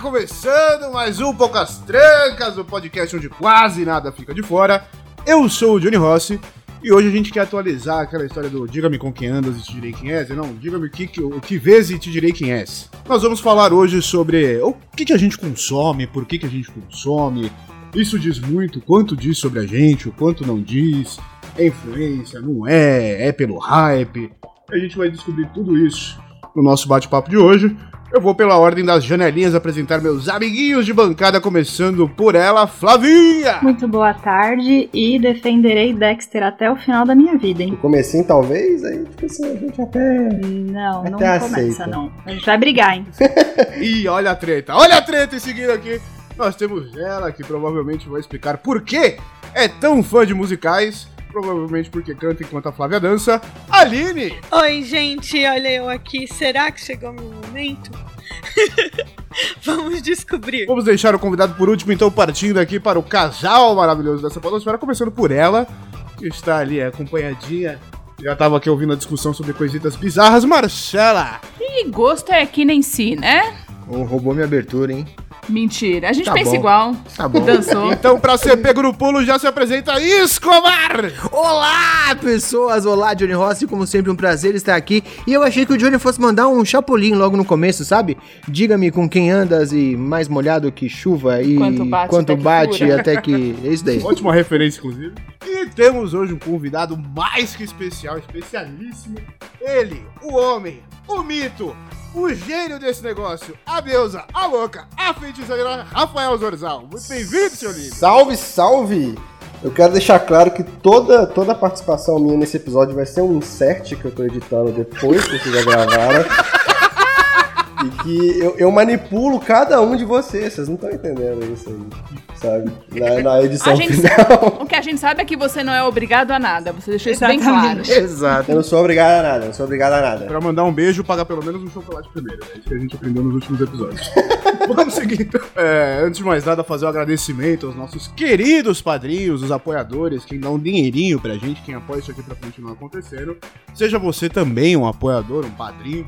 Começando mais um Poucas Trancas, o podcast onde quase nada fica de fora. Eu sou o Johnny Rossi e hoje a gente quer atualizar aquela história do diga-me com quem andas e te direi quem és. Não, diga-me o que, que- o que vês e te direi quem és. Nós vamos falar hoje sobre o que, que a gente consome, por que, que a gente consome. Isso diz muito, quanto diz sobre a gente, o quanto não diz, é influência, não é, é pelo hype. A gente vai descobrir tudo isso no nosso bate-papo de hoje. Eu vou pela ordem das janelinhas apresentar meus amiguinhos de bancada, começando por ela, Flavinha! Muito boa tarde e defenderei Dexter até o final da minha vida, hein? No comecinho, talvez, aí, tipo assim, a gente até... Não, não Até começa, aceita. não. A gente vai brigar, hein? E olha a treta, olha a treta! E seguindo aqui, nós temos ela, que provavelmente vai explicar por que é tão fã de musicais, provavelmente porque canta enquanto a Flávia dança, Aline! Oi, gente, olha eu aqui. Será que chegou meu momento? Vamos descobrir. Vamos deixar o convidado por último, então, partindo aqui para o casal maravilhoso dessa podosfera, começando por ela, que está ali acompanhadinha. Já tava aqui ouvindo a discussão sobre coisitas bizarras. Marcela! E gosto é que nem si, né? Oh, roubou minha abertura, hein? Mentira. A gente Tá pensa bom. igual. Tá bom. Dançou. Então, pra ser pego no pulo, já se apresenta Escobar! Olá, pessoas! Olá, Johnny Rossi, como sempre, um prazer estar aqui. E eu achei que o Johnny fosse mandar um chapulim logo no começo, sabe? Diga-me com quem andas e mais molhado que chuva e Quanto bate quanto até que bate fura. até que... É isso daí. Ótima referência, inclusive. E temos hoje um convidado mais que especial, especialíssimo. Ele, o homem, o mito, o gênio desse negócio, a deusa, a louca, a feiticeira, Rafael Zorzal. Muito bem-vindo, seu lindo. Salve, salve! Eu quero deixar claro que toda, toda a participação minha nesse episódio vai ser um insert que eu tô editando depois que vocês já gravaram. E que eu, eu manipulo cada um de vocês. Vocês não estão entendendo isso aí, sabe? Na, na edição final. O que a gente sabe é que você não é obrigado a nada. Você deixou isso bem claro. Exatamente. Exato. Eu não sou obrigado a nada, eu não sou obrigado a nada. Pra mandar um beijo, paga pelo menos um chocolate primeiro. É isso que a gente aprendeu nos últimos episódios. Vamos seguir então. É, antes de mais nada, fazer um agradecimento aos nossos queridos padrinhos, os apoiadores, quem dá um dinheirinho pra gente, quem apoia isso aqui pra continuar acontecendo. Seja você também um apoiador, um padrinho,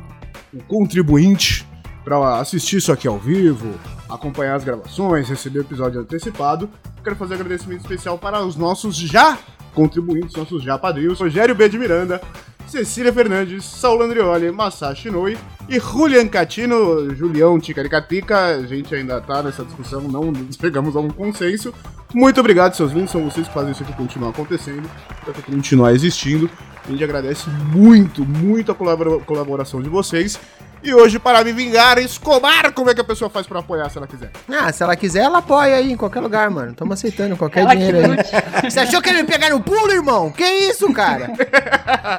um contribuinte pra assistir isso aqui ao vivo, acompanhar as gravações, receber o episódio antecipado. Quero fazer um agradecimento especial para os nossos já contribuintes, nossos já padrinhos, Rogério B. de Miranda, Cecília Fernandes, Saulo Andrioli, Masashi Noi e Julian Catino, Julião Ticaricatica. A gente ainda tá nessa discussão, não chegamos a um consenso. Muito obrigado, seus lindos, são vocês que fazem isso aqui continuar acontecendo, para continuar existindo. A gente agradece muito, muito a colabora- colaboração de vocês. E hoje, para me vingar, Escobar, como é que a pessoa faz para apoiar se ela quiser? Ah, se ela quiser, ela apoia aí em qualquer lugar, mano. Tamo aceitando qualquer Ela dinheiro aí. Você achou que ele ia me pegar no pulo, irmão? Que isso, cara?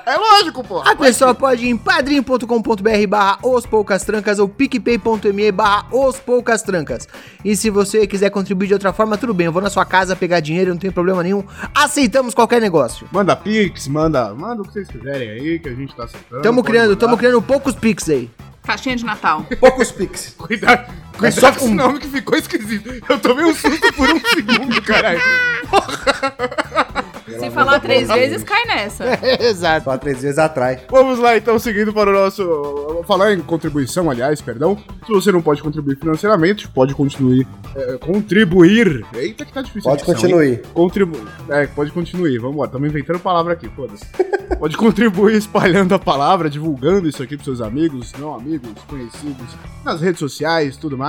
É lógico, pô! A pessoa pode ir em padrim.com.br barra os poucas trancas ou picpay.me barra os poucas trancas. E se você quiser contribuir de outra forma, tudo bem. Eu vou na sua casa pegar dinheiro, não tem problema nenhum. Aceitamos qualquer negócio. Manda pix, manda, manda o que vocês quiserem aí, que a gente tá aceitando. Tamo criando, mandar. tamo criando poucos pix aí. Caixinha de Natal. Poucos pix. Cuidado, cuidado só com com- esse nome que ficou esquisito. Eu tomei um susto por um segundo, caralho. Se falar três vezes, cai nessa. Exato. Só três vezes atrai. Vamos lá, então, seguindo para o nosso... vou Falar em contribuição, aliás, perdão. Se você não pode contribuir financeiramente, pode contribuir... é, contribuir... Eita que tá difícil. Pode continuar. Contribuir. É, pode continuar. Vamos lá, estamos inventando palavra aqui, foda-se. Pode contribuir espalhando a palavra, divulgando isso aqui pros seus amigos, não amigos, conhecidos, nas redes sociais, tudo mais.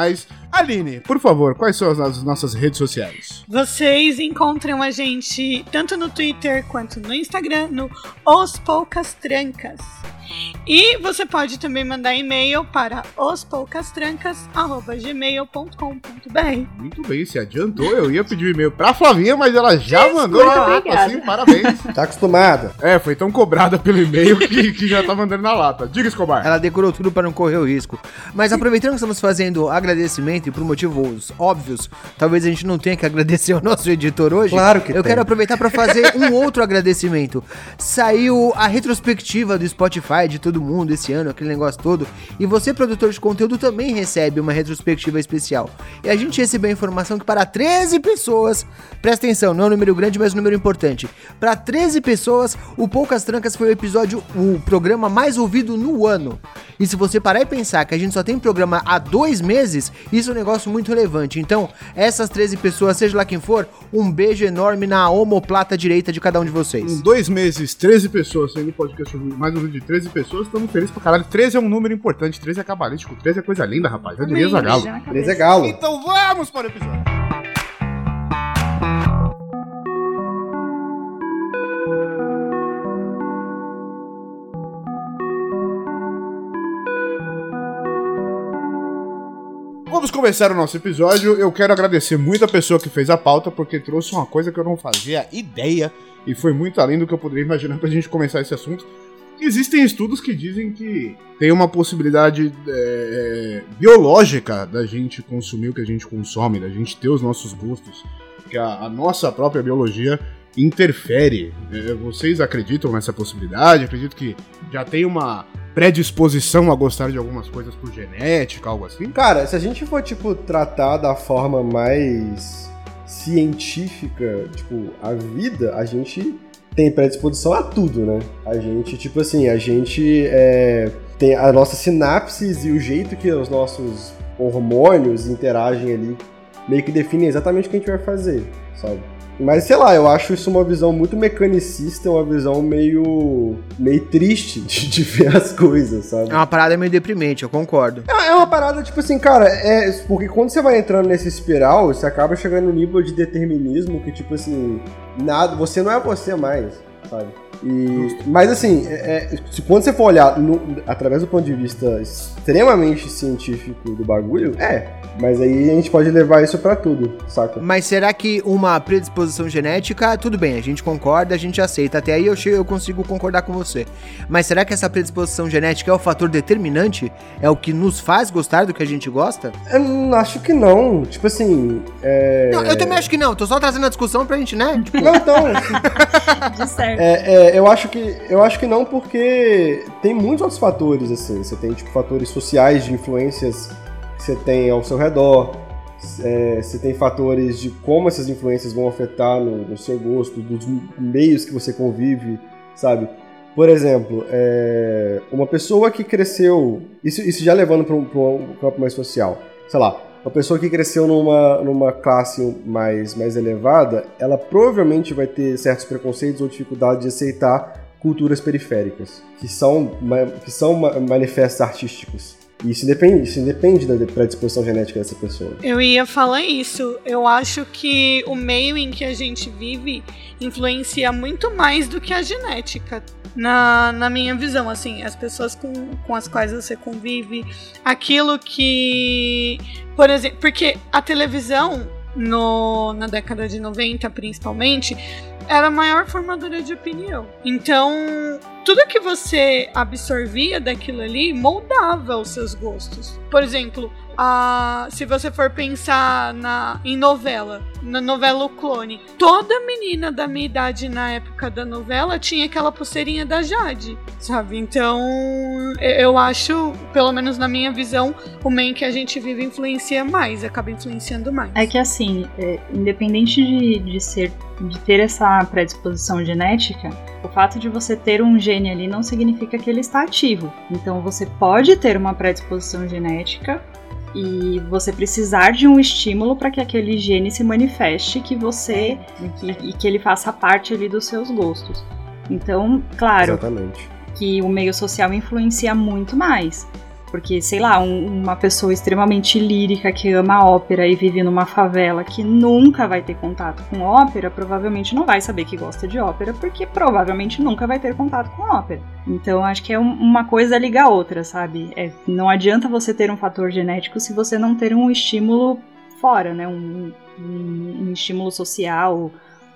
Aline, por favor, quais são as, as nossas redes sociais? Vocês encontram a gente tanto no Twitter quanto no Instagram, no Os Poucas Trancas. E você pode também mandar e-mail para ospoucastrancas.gmail.com.br Muito bem, se adiantou. Eu ia pedir o e-mail pra Flavinha, mas ela já mandou muito na lata, assim, parabéns. Tá acostumada. É, foi tão cobrada pelo e-mail que, que já tá mandando na lata. Diga, Escobar. Ela decorou tudo para não correr o risco. Mas aproveitando que estamos fazendo agradecimento e por motivos óbvios, talvez a gente não tenha que agradecer ao nosso editor hoje. Claro que Eu tem. quero aproveitar para fazer um outro agradecimento. Saiu a retrospectiva do Spotify de todo mundo esse ano, aquele negócio todo. E você, produtor de conteúdo, também recebe uma retrospectiva especial. E a gente recebeu a informação que para 13 pessoas, presta atenção, não é um número grande, mas um número importante. Para 13 pessoas, o Poucas Trancas foi o episódio, o programa mais ouvido no ano. E se você parar e pensar que a gente só tem programa há dois meses, isso é um negócio muito relevante. Então, essas 13 pessoas, seja lá quem for, um beijo enorme na omoplata direita de cada um de Em vocês. dois meses, 13 pessoas, sendo podcast mais ouvido de 13 pessoas, estamos felizes pra caralho. 13 é um número importante, 13 é cabalístico, 13 é coisa linda, rapaz. Eu diria Zagalo. Na cabeça. Beleza, galo. Então vamos para o episódio. Vamos começar o nosso episódio. Eu quero agradecer muito a pessoa que fez a pauta, porque trouxe uma coisa que eu não fazia ideia e foi muito além do que eu poderia imaginar pra gente começar esse assunto. Existem estudos que dizem que tem uma possibilidade é, biológica da gente consumir o que a gente consome, da gente ter os nossos gostos, que a, a nossa própria biologia interfere. É, vocês acreditam nessa possibilidade? Acredito que já tem uma predisposição a gostar de algumas coisas por genética, algo assim? Cara, se a gente for, tipo, tratar da forma mais científica, tipo, a vida, a gente tem predisposição a tudo, né? A gente, tipo assim, a gente é, tem as nossas sinapses e o jeito que os nossos hormônios interagem ali meio que definem exatamente o que a gente vai fazer, sabe? Mas sei lá, eu acho isso uma visão muito mecanicista, uma visão meio meio triste de, de ver as coisas, sabe? É uma parada meio deprimente, eu concordo. É é uma parada, tipo assim, cara, é. Porque quando você vai entrando nesse espiral, você acaba chegando no nível de determinismo que, tipo assim, nada. Você não é você mais, sabe? E, mas assim, é- é, se- quando você for olhar no- através do ponto de vista extremamente científico do bagulho, é. Mas aí a gente pode levar isso pra tudo, saca? Mas será que uma predisposição genética, tudo bem, a gente concorda, a gente aceita. Até aí eu, chego, eu consigo concordar com você. Mas será que essa predisposição genética é o fator determinante? É o que nos faz gostar do que a gente gosta? Eu não acho que não. Tipo assim. É... Não, eu também acho que não. Tô só trazendo a discussão pra gente, né? Tipo, Não, então. De certo. É, é, eu, acho que, eu acho que não, porque tem muitos outros fatores, assim. Você tem, tipo, fatores sociais de influências que você tem ao seu redor. É, você tem fatores de como essas influências vão afetar no, no seu gosto, dos meios que você convive, sabe? Por exemplo, é, uma pessoa que cresceu. Isso, isso já levando para um, um campo mais social. Sei lá, uma pessoa que cresceu numa, numa classe mais, mais elevada, ela provavelmente vai ter certos preconceitos ou dificuldade de aceitar culturas periféricas, que são, que são ma- manifestos artísticos. Isso depende, isso depende da predisposição genética dessa pessoa. Eu ia falar isso. Eu acho que o meio em que a gente vive influencia muito mais do que a genética. Na, na minha visão, assim, as pessoas com, com as quais você convive, aquilo que. Por exemplo, porque a televisão, no, na década de 90 principalmente, era a maior formadora de opinião. Então, tudo que você absorvia daquilo ali moldava os seus gostos. Por exemplo, a, se você for pensar na, em novela, na novela O Clone, toda menina da minha idade na época da novela tinha aquela pulseirinha da Jade, sabe? Então, eu- acho, pelo menos na minha visão, o meio que a gente vive influencia mais, acaba influenciando mais. É que assim, é, independente de, de ser de ter essa predisposição genética, o fato de você ter um gene ali não significa que ele está ativo. Então você pode ter uma predisposição genética e você precisar de um estímulo para que aquele gene se manifeste que você e que, e que ele faça parte ali dos seus gostos. Então, claro, Exatamente. que o meio social influencia muito mais. Porque, sei lá, um- uma pessoa extremamente lírica que ama ópera e vive numa favela que nunca vai ter contato com ópera, provavelmente não vai saber que gosta de ópera, porque provavelmente nunca vai ter contato com ópera. Então, acho que é um- uma coisa liga a outra, sabe? É, não adianta você ter um fator genético se você não ter um estímulo fora, né? Um, um- um estímulo social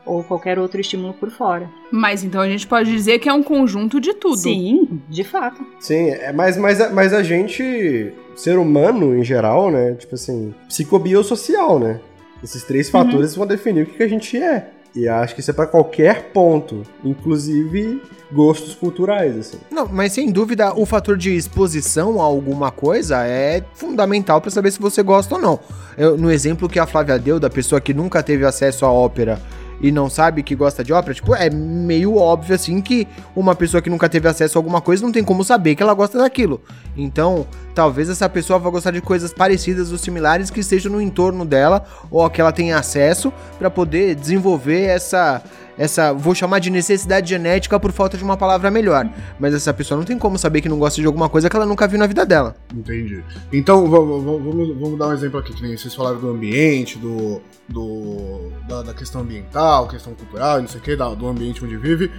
ou qualquer outro estímulo por fora. Mas então a gente pode dizer que é um conjunto de tudo. Sim, de fato. Sim, é, mas, mas, a- mas a gente, ser humano em geral, né? Tipo assim, psicobiosocial, né? Esses três fatores vão definir o que, que a gente é. E acho que isso é pra qualquer ponto, inclusive gostos culturais, assim. Não, mas sem dúvida o fator de exposição a alguma coisa é fundamental pra saber se você gosta ou não. Eu- no exemplo que a Flávia deu da pessoa que nunca teve acesso à ópera e não sabe que gosta de ópera, tipo, é meio óbvio assim que uma pessoa que nunca teve acesso a alguma coisa não tem como saber que ela gosta daquilo. Então, talvez essa pessoa vá gostar de coisas parecidas ou similares que estejam no entorno dela ou que ela tenha acesso pra poder desenvolver essa essa, vou chamar de necessidade genética por falta de uma palavra melhor. Mas essa pessoa não tem como saber que não gosta de alguma coisa que ela nunca viu na vida dela. Entendi. Então, va- va- va- vamos, vamos dar um exemplo aqui, que nem vocês falaram do ambiente, do, do da, da questão ambiental, questão cultural, não sei o que, do ambiente onde vive.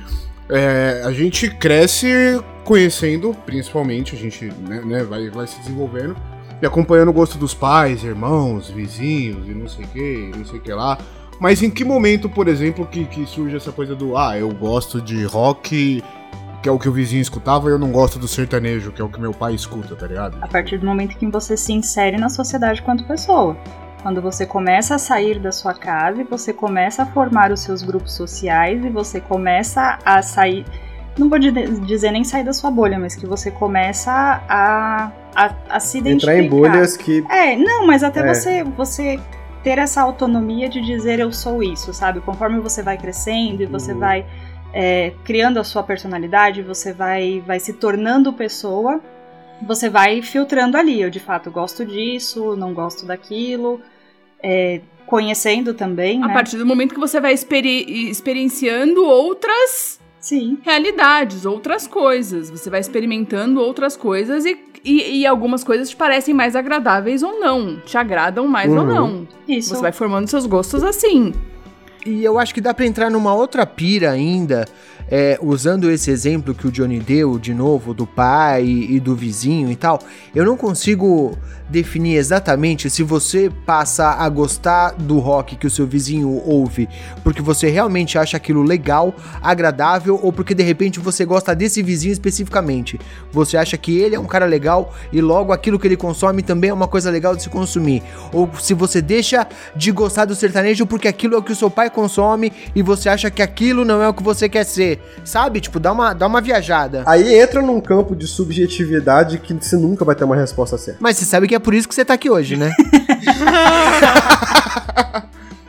É, a gente cresce conhecendo, principalmente, a gente né, né, vai, vai se desenvolvendo e acompanhando o gosto dos pais, irmãos, vizinhos e não sei o que, não sei o que lá. Mas em que momento, por exemplo, que, que surge essa coisa do ah, eu gosto de rock, que é o que o vizinho escutava, e eu não gosto do sertanejo, que é o que meu pai escuta, tá ligado? A partir do momento que você se insere na sociedade quanto pessoa. Quando você começa a sair da sua casa e você começa a formar os seus grupos sociais e você começa a sair. Não vou di- dizer nem sair da sua bolha, mas que você começa a, a, a se identificar. Entrar em bolhas que. É, não, mas até É. você, você ter essa autonomia de dizer eu sou isso, sabe? Conforme você vai crescendo e você Uhum. vai é, criando a sua personalidade, você vai, vai se tornando pessoa, você vai filtrando ali. Eu de fato gosto disso, não gosto daquilo, é, conhecendo também, A né? partir do momento que você vai experi- experienciando outras Sim. realidades, outras coisas. Você vai experimentando outras coisas e, e, e algumas coisas te parecem mais agradáveis ou não. Te agradam mais ou Uhum. não. Isso. Você vai formando seus gostos assim. E eu acho que dá pra entrar numa outra pira ainda, é, usando esse exemplo que o Johnny deu, de novo, do pai e do vizinho e tal. Eu não consigo definir exatamente se você passa a gostar do rock que o seu vizinho ouve porque você realmente acha aquilo legal, agradável, ou porque de repente você gosta desse vizinho especificamente. Você acha que ele é um cara legal e logo aquilo que ele consome também é uma coisa legal de se consumir. Ou se você deixa de gostar do sertanejo porque aquilo é o que o seu pai consome e você acha que aquilo não é o que você quer ser. Sabe? Tipo, dá uma, dá uma viajada. Aí entra num campo de subjetividade que você nunca vai ter uma resposta certa. Mas você sabe que é por isso que você tá aqui hoje, né?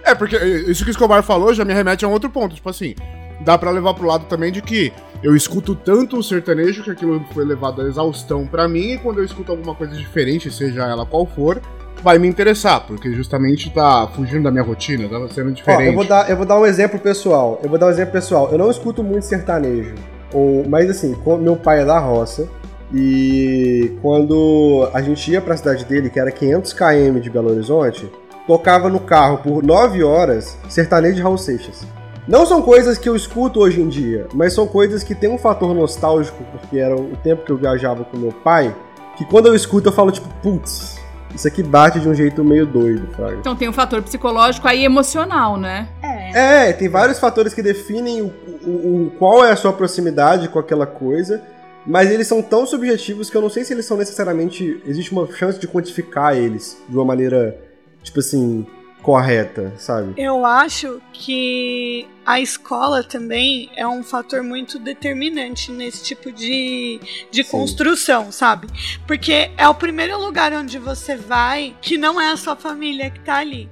É, porque isso que o Escobar falou já me remete a um outro ponto. Tipo assim, dá pra levar pro lado também de que eu escuto tanto o sertanejo que aquilo foi levado à exaustão pra mim, e quando eu escuto alguma coisa diferente, seja ela qual for, vai me interessar, porque justamente tá fugindo da minha rotina, tá sendo Ó, diferente. eu vou, dar, eu vou dar um exemplo pessoal. Eu vou dar um exemplo pessoal. Eu não escuto muito sertanejo. Ou, mas assim, meu pai é da roça. E quando a gente ia pra cidade dele, que era 500 km de Belo Horizonte, tocava no carro por 9 horas sertanejo de Raul Seixas. Não são coisas que eu escuto hoje em dia, mas são coisas que tem um fator nostálgico, porque era o tempo que eu viajava com meu pai, que quando eu escuto eu falo tipo, putz, isso aqui bate de um jeito meio doido, sabe? Então tem um fator psicológico aí emocional, né? É. É, tem vários fatores que definem o, o- o- qual é a sua proximidade com aquela coisa, mas eles são tão subjetivos que eu não sei se eles são necessariamente. Existe uma chance de quantificar eles de uma maneira, tipo assim, correta, sabe? Eu acho que a escola também é um fator muito determinante nesse tipo de, de Sim. construção, sabe? Porque é o primeiro lugar onde você vai que não é a sua família que tá ali.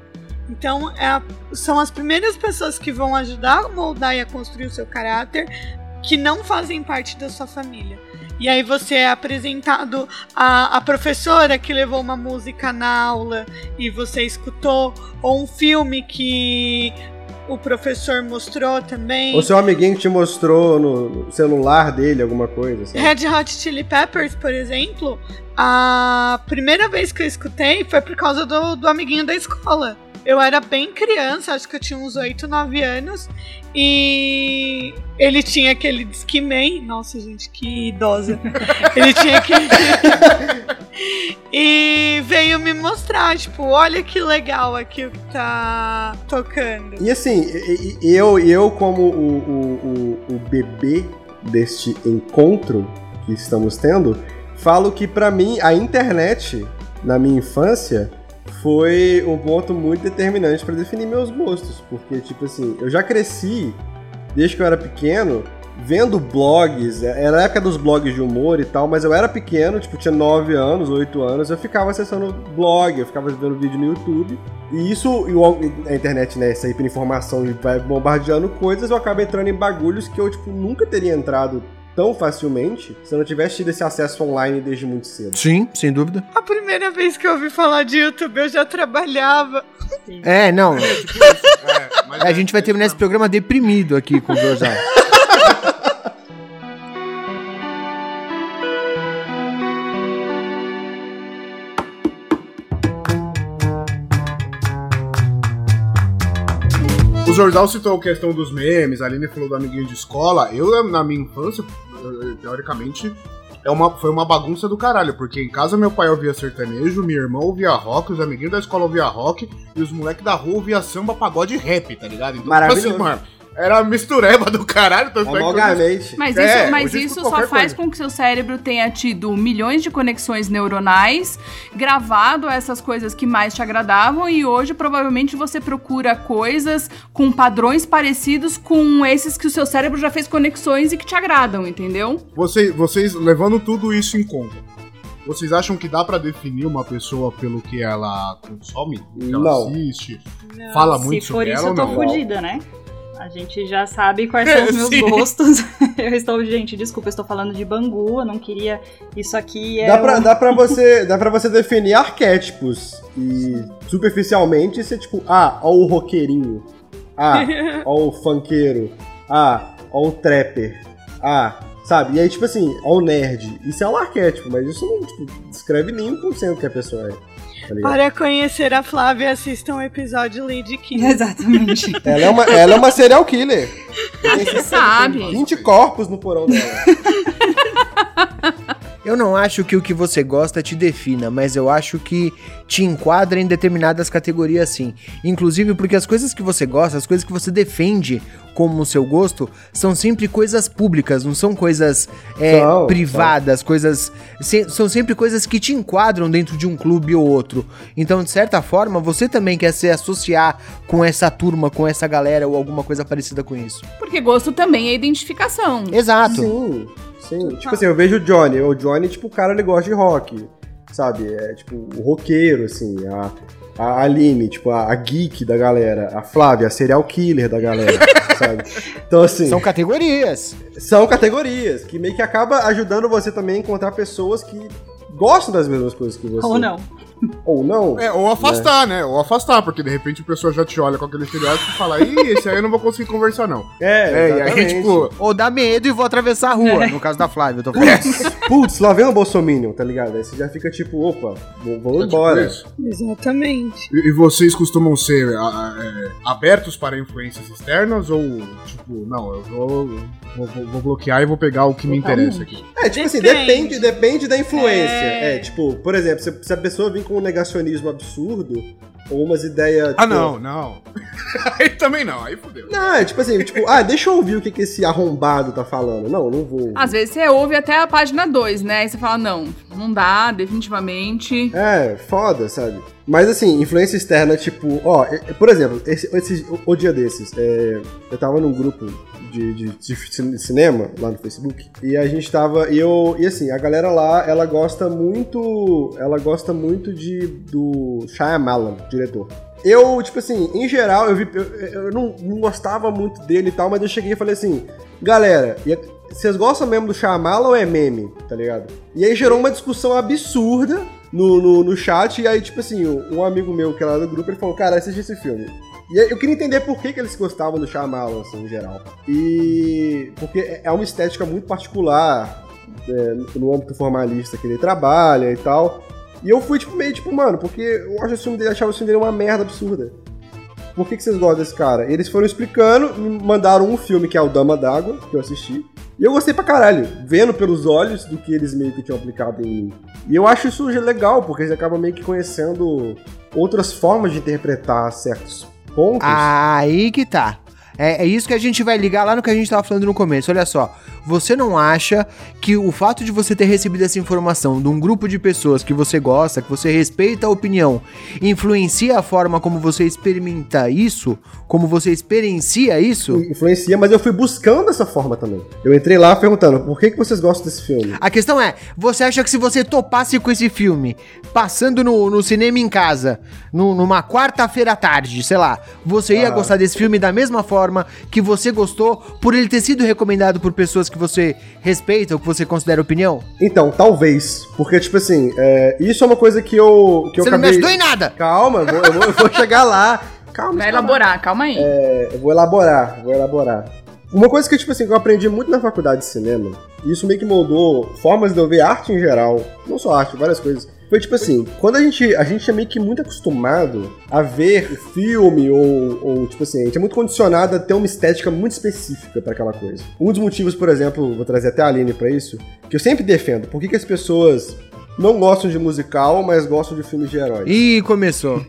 Então, é são as primeiras pessoas que vão ajudar a moldar e a construir o seu caráter que não fazem parte da sua família. E aí você é apresentado a, a professora que levou uma música na aula e você escutou, ou um filme que o professor mostrou também. O seu amiguinho te mostrou no, no celular dele alguma coisa, assim. Red Hot Chili Peppers, por exemplo, a primeira vez que eu escutei foi por causa do, do amiguinho da escola. Eu era bem criança, acho que eu tinha uns 8, 9 anos, e ele tinha aquele Discman. Nossa, gente, que idosa. Ele tinha aquele. e veio me mostrar, tipo, olha que legal aqui o que tá tocando. E assim, eu, eu como o, o, o, o bebê deste encontro que estamos tendo, falo que pra mim a internet, na minha infância, foi um ponto muito determinante pra definir meus gostos. Porque, tipo assim, eu já cresci, desde que eu era pequeno, vendo blogs, era a época dos blogs de humor e tal, mas eu era pequeno, tipo, tinha 9 anos, 8 anos, eu ficava acessando blog, eu ficava vendo vídeo no YouTube. E isso, e a internet, né, essa hiperinformação e vai bombardeando coisas, eu acabo entrando em bagulhos que eu, tipo, nunca teria entrado tão facilmente se eu não tivesse tido esse acesso online desde muito cedo. Sim, sem dúvida. A primeira vez que eu ouvi falar de YouTube, eu já trabalhava. É, não. É, tipo. É, mas A é- gente vai é terminar esse programa deprimido aqui com o Zorzal. O Zorzal citou a questão dos memes, a Aline falou do amiguinho de escola. Eu, na minha infância, teoricamente, é uma, foi uma bagunça do caralho, porque em casa meu pai ouvia sertanejo, minha irmã ouvia rock, os amiguinhos da escola ouvia rock e os moleques da rua ouvia samba, pagode e rap, tá ligado? Então, tipo Maravilhoso. assim, mano, era a mistureba do caralho. É eu- Amalgamate. Mas É, isso, mas hoje isso só faz coisa. com que seu cérebro tenha tido milhões de conexões neuronais, gravado essas coisas que mais te agradavam e hoje provavelmente você procura coisas com padrões parecidos com esses que o seu cérebro já fez conexões e que te agradam, entendeu? Vocês, vocês, levando tudo isso em conta, vocês acham que dá pra definir uma pessoa pelo que ela consome? Que ela Não. assiste? Fala Se muito for sobre isso, ela eu tô ou não? fudida, né? A gente já sabe quais são os meus Sim. gostos. Eu estou, gente, desculpa, eu estou falando de Bangu, eu não queria. Isso aqui é. Dá pra, um- dá, pra você, dá pra você definir arquétipos e superficialmente ser tipo, ah, ó o roqueirinho, ah, ó o funkeiro, ah, ó o trapper, ah, sabe? E aí, tipo assim, ó o nerd. Isso é um arquétipo, mas isso não tipo, descreve nem 1% que a pessoa é. Tá? Para conhecer a Flávia, assistam o episódio Lady Kim. Exatamente. Ela, é uma, ela é uma serial killer. Você sabe. 20 corpos no porão dela. Eu não acho que o que você gosta te defina, mas eu acho que te enquadra em determinadas categorias sim. Inclusive porque as coisas que você gosta, as coisas que você defende como o seu gosto, são sempre coisas públicas, não são coisas é, São, privadas, coisas. se- são sempre coisas que te enquadram dentro de um clube ou outro. Então, de certa forma, você também quer se associar com essa turma, com essa galera ou alguma coisa parecida com isso. Porque gosto também é identificação. Exato. Sim, sim. Tipo assim, eu vejo o Johnny. O Johnny, tipo, o cara ele gosta de rock. Sabe? É tipo o roqueiro, assim. A, a Aline, tipo, a, a geek da galera. A Flávia, a serial killer da galera. sabe? Então, assim, São são... categorias. categorias que meio que acaba ajudando você também a encontrar pessoas que gostam das mesmas coisas que você. Ou não. Ou não. É, ou afastar, né? Ou afastar, porque de repente a pessoa já te olha com aquele estereótipo e fala, ih, esse aí eu não vou conseguir conversar, não. É, É, e aí, exatamente. tipo, Ou dá medo e vou atravessar a rua. No caso da Flávia, eu tô falando. Putz, lá vem um bolsominion, tá ligado? Aí você já fica tipo, opa, vou, vou é tipo embora. isso. Exatamente. E, e vocês costumam ser a- a- é, abertos para influências externas ou, tipo, não, eu vou, vou, vou- vou bloquear e vou pegar o que me interessa aqui? É, tipo assim, Depende. depende, depende da influência. É. É, tipo, por exemplo, se, se a pessoa vir com um negacionismo absurdo, ou umas ideias. Ah, tipo, não, não. aí também não, aí fodeu. Não, é tipo assim, tipo, ah, deixa eu ouvir o que, que esse arrombado tá falando. Não, não vou. Às vezes você ouve até a página 2, né? E você fala, não, não dá, definitivamente. É, foda, sabe? Mas assim, influência externa, tipo, ó, por exemplo, esse, esse- o, o dia desses, é, eu tava num grupo de, de, de cin- cinema lá no Facebook, e a gente tava, e eu, e assim, a galera lá, ela gosta muito, ela gosta muito de, do Shyamalan, diretor. Eu, tipo assim, em geral, eu vi, eu, eu não, não gostava muito dele e tal, mas eu cheguei e falei assim, galera, a- vocês gostam mesmo do Shyamalan ou é meme, tá ligado? E aí gerou uma discussão absurda no, no, no chat, e aí, tipo assim, um amigo meu que era do grupo, ele falou, cara, assiste esse filme. E eu queria entender por que, que eles gostavam do Shyamalan, assim, em geral. E... Porque é uma estética muito particular é, no âmbito formalista que ele trabalha e tal. E eu fui, tipo, meio, tipo, mano, porque eu acho o filme dele, achava o filme dele uma merda absurda. Por que, que vocês gostam desse cara? Eles foram explicando, me mandaram um filme que é o Dama d'Água, que eu assisti. E eu gostei pra caralho, vendo pelos olhos do que eles meio que tinham aplicado em mim. E eu acho isso legal, porque eles acabam meio que conhecendo outras formas de interpretar certos pontos. Aí que tá. É, é isso que a gente vai ligar lá no que a gente tava falando no começo. Olha só, você não acha que o fato de você ter recebido essa informação de um grupo de pessoas que você gosta, que você respeita a opinião, influencia a forma como você experimenta isso? Como você experiencia isso? Influencia, mas eu fui buscando dessa forma também. Eu entrei lá perguntando, por que, que vocês gostam desse filme? A questão é, você acha que se você topasse com esse filme, passando no, no cinema em casa, no- numa quarta-feira à tarde, sei lá, você ia Ah. gostar desse filme da mesma forma que você gostou por ele ter sido recomendado por pessoas que você respeita ou que você considera opinião? Então, talvez. Porque, tipo assim, é, isso é uma coisa que eu. Que eu você não me acabei- ajudou em nada! Calma, eu vou, eu vou- eu vou chegar lá. Calma, Vai calma. elaborar, calma aí. É, eu vou elaborar, vou elaborar. Uma coisa que, tipo assim, que eu aprendi muito na faculdade de cinema, e isso meio que moldou formas de eu ver arte em geral, não só arte, várias coisas. Foi tipo assim, quando a gente, a gente é meio que muito acostumado a ver filme ou, ou tipo assim, a gente é muito condicionado a ter uma estética muito específica pra aquela coisa. Um dos motivos, por exemplo, vou trazer até a Aline pra isso, que eu sempre defendo, por que, que as pessoas não gostam de musical, mas gostam de filmes de heróis? Ih, começou.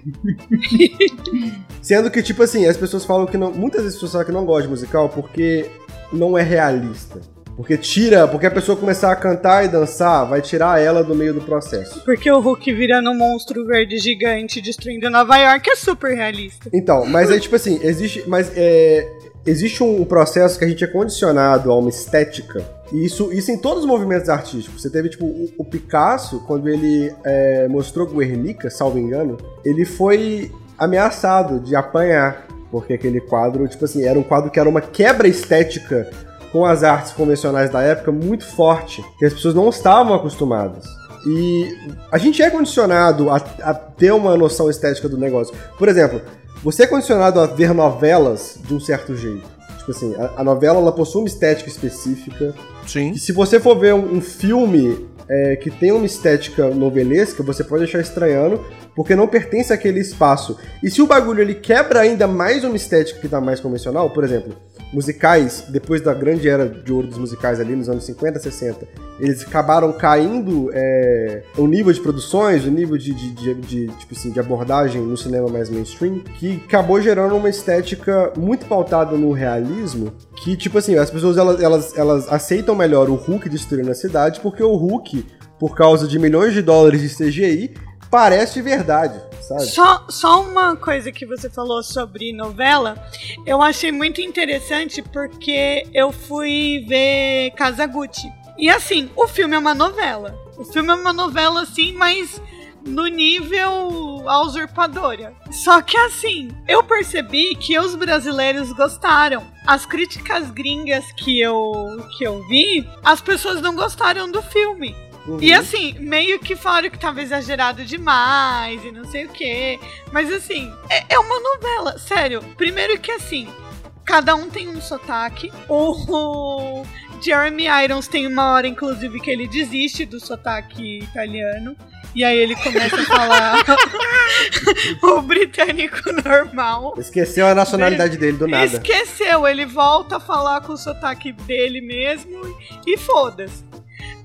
Sendo que, tipo assim, as pessoas falam que não. Muitas vezes as pessoas falam que não gostam de musical porque não é realista. Porque tira, porque a pessoa começar a cantar e dançar, vai tirar ela do meio do processo. Porque o Hulk virando um monstro verde gigante destruindo Nova York é super realista. Então, mas aí, tipo assim, existe. Mas é. Existe um processo que a gente é condicionado a uma estética. E isso, isso em todos os movimentos artísticos. Você teve, tipo, o, o Picasso, quando ele é, mostrou Guernica, salvo engano, ele foi ameaçado de apanhar. Porque aquele quadro, tipo assim, era um quadro que era uma quebra estética com as artes convencionais da época muito forte, que as pessoas não estavam acostumadas. E a gente é condicionado a, a ter uma noção estética do negócio. Por exemplo, você é condicionado a ver novelas de um certo jeito. Tipo assim, a, a novela ela possui uma estética específica. Sim. E se você for ver um, um filme é, que tem uma estética novelesca, você pode achar estranhando, porque não pertence àquele espaço. E se o bagulho ele quebra ainda mais uma estética que tá mais convencional, por exemplo, musicais, depois da grande era de ouro dos musicais ali nos anos 50, 60, eles acabaram caindo é, o nível de produções, o nível de, de, de, de, tipo assim, de abordagem no cinema mais mainstream, que acabou gerando uma estética muito pautada no realismo, que, tipo assim, as pessoas elas, elas, elas aceitam melhor o Hulk destruindo a cidade, porque o Hulk, por causa de milhões de dólares de CGI, parece verdade, sabe? Só, só uma coisa que você falou sobre novela, eu achei muito interessante porque eu fui ver Casa Gucci. E assim, o filme é uma novela. O filme é uma novela, assim, mas no nível a usurpadora. Só que assim, eu percebi que os brasileiros gostaram. As críticas gringas que eu, que eu vi, as pessoas não gostaram do filme. E assim, meio que falaram que tava exagerado demais e não sei o que. Mas assim, é, é uma novela, sério. Primeiro que assim, cada um tem um sotaque. O Jeremy Irons tem uma hora, inclusive, que ele desiste do sotaque italiano. E aí ele começa a falar o britânico normal. Esqueceu a nacionalidade dele do nada. Esqueceu, ele volta a falar com o sotaque dele mesmo e foda-se.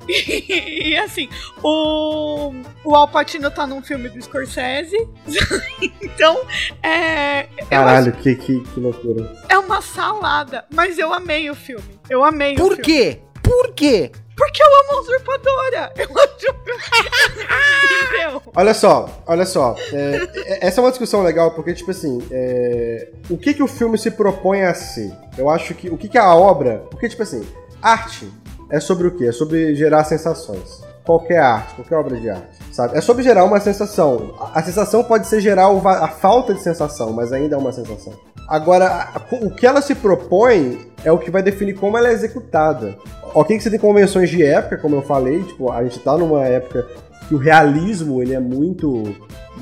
E, assim, o, o Al Pacino tá num filme do Scorsese. então, é. Caralho, que, que, que loucura. acho- é uma salada. Mas eu amei o filme. Eu amei o Por filme. quê? Por quê? Porque eu amo a usurpadora. Eu acho. Olha só, olha só. é, é- essa é uma discussão legal porque, tipo assim, é, o que, que o filme se propõe a ser? Eu acho que. O que, que a obra. Porque, tipo assim, arte é sobre o quê? É sobre gerar sensações. Qualquer arte, qualquer obra de arte, sabe? É sobre gerar uma sensação. A, a sensação pode ser gerar a falta de sensação, mas ainda é uma sensação. Agora, o que ela se propõe é o que vai definir como ela é executada. Ok que você tem convenções de época, como eu falei, tipo, a gente tá numa época que o realismo ele é muito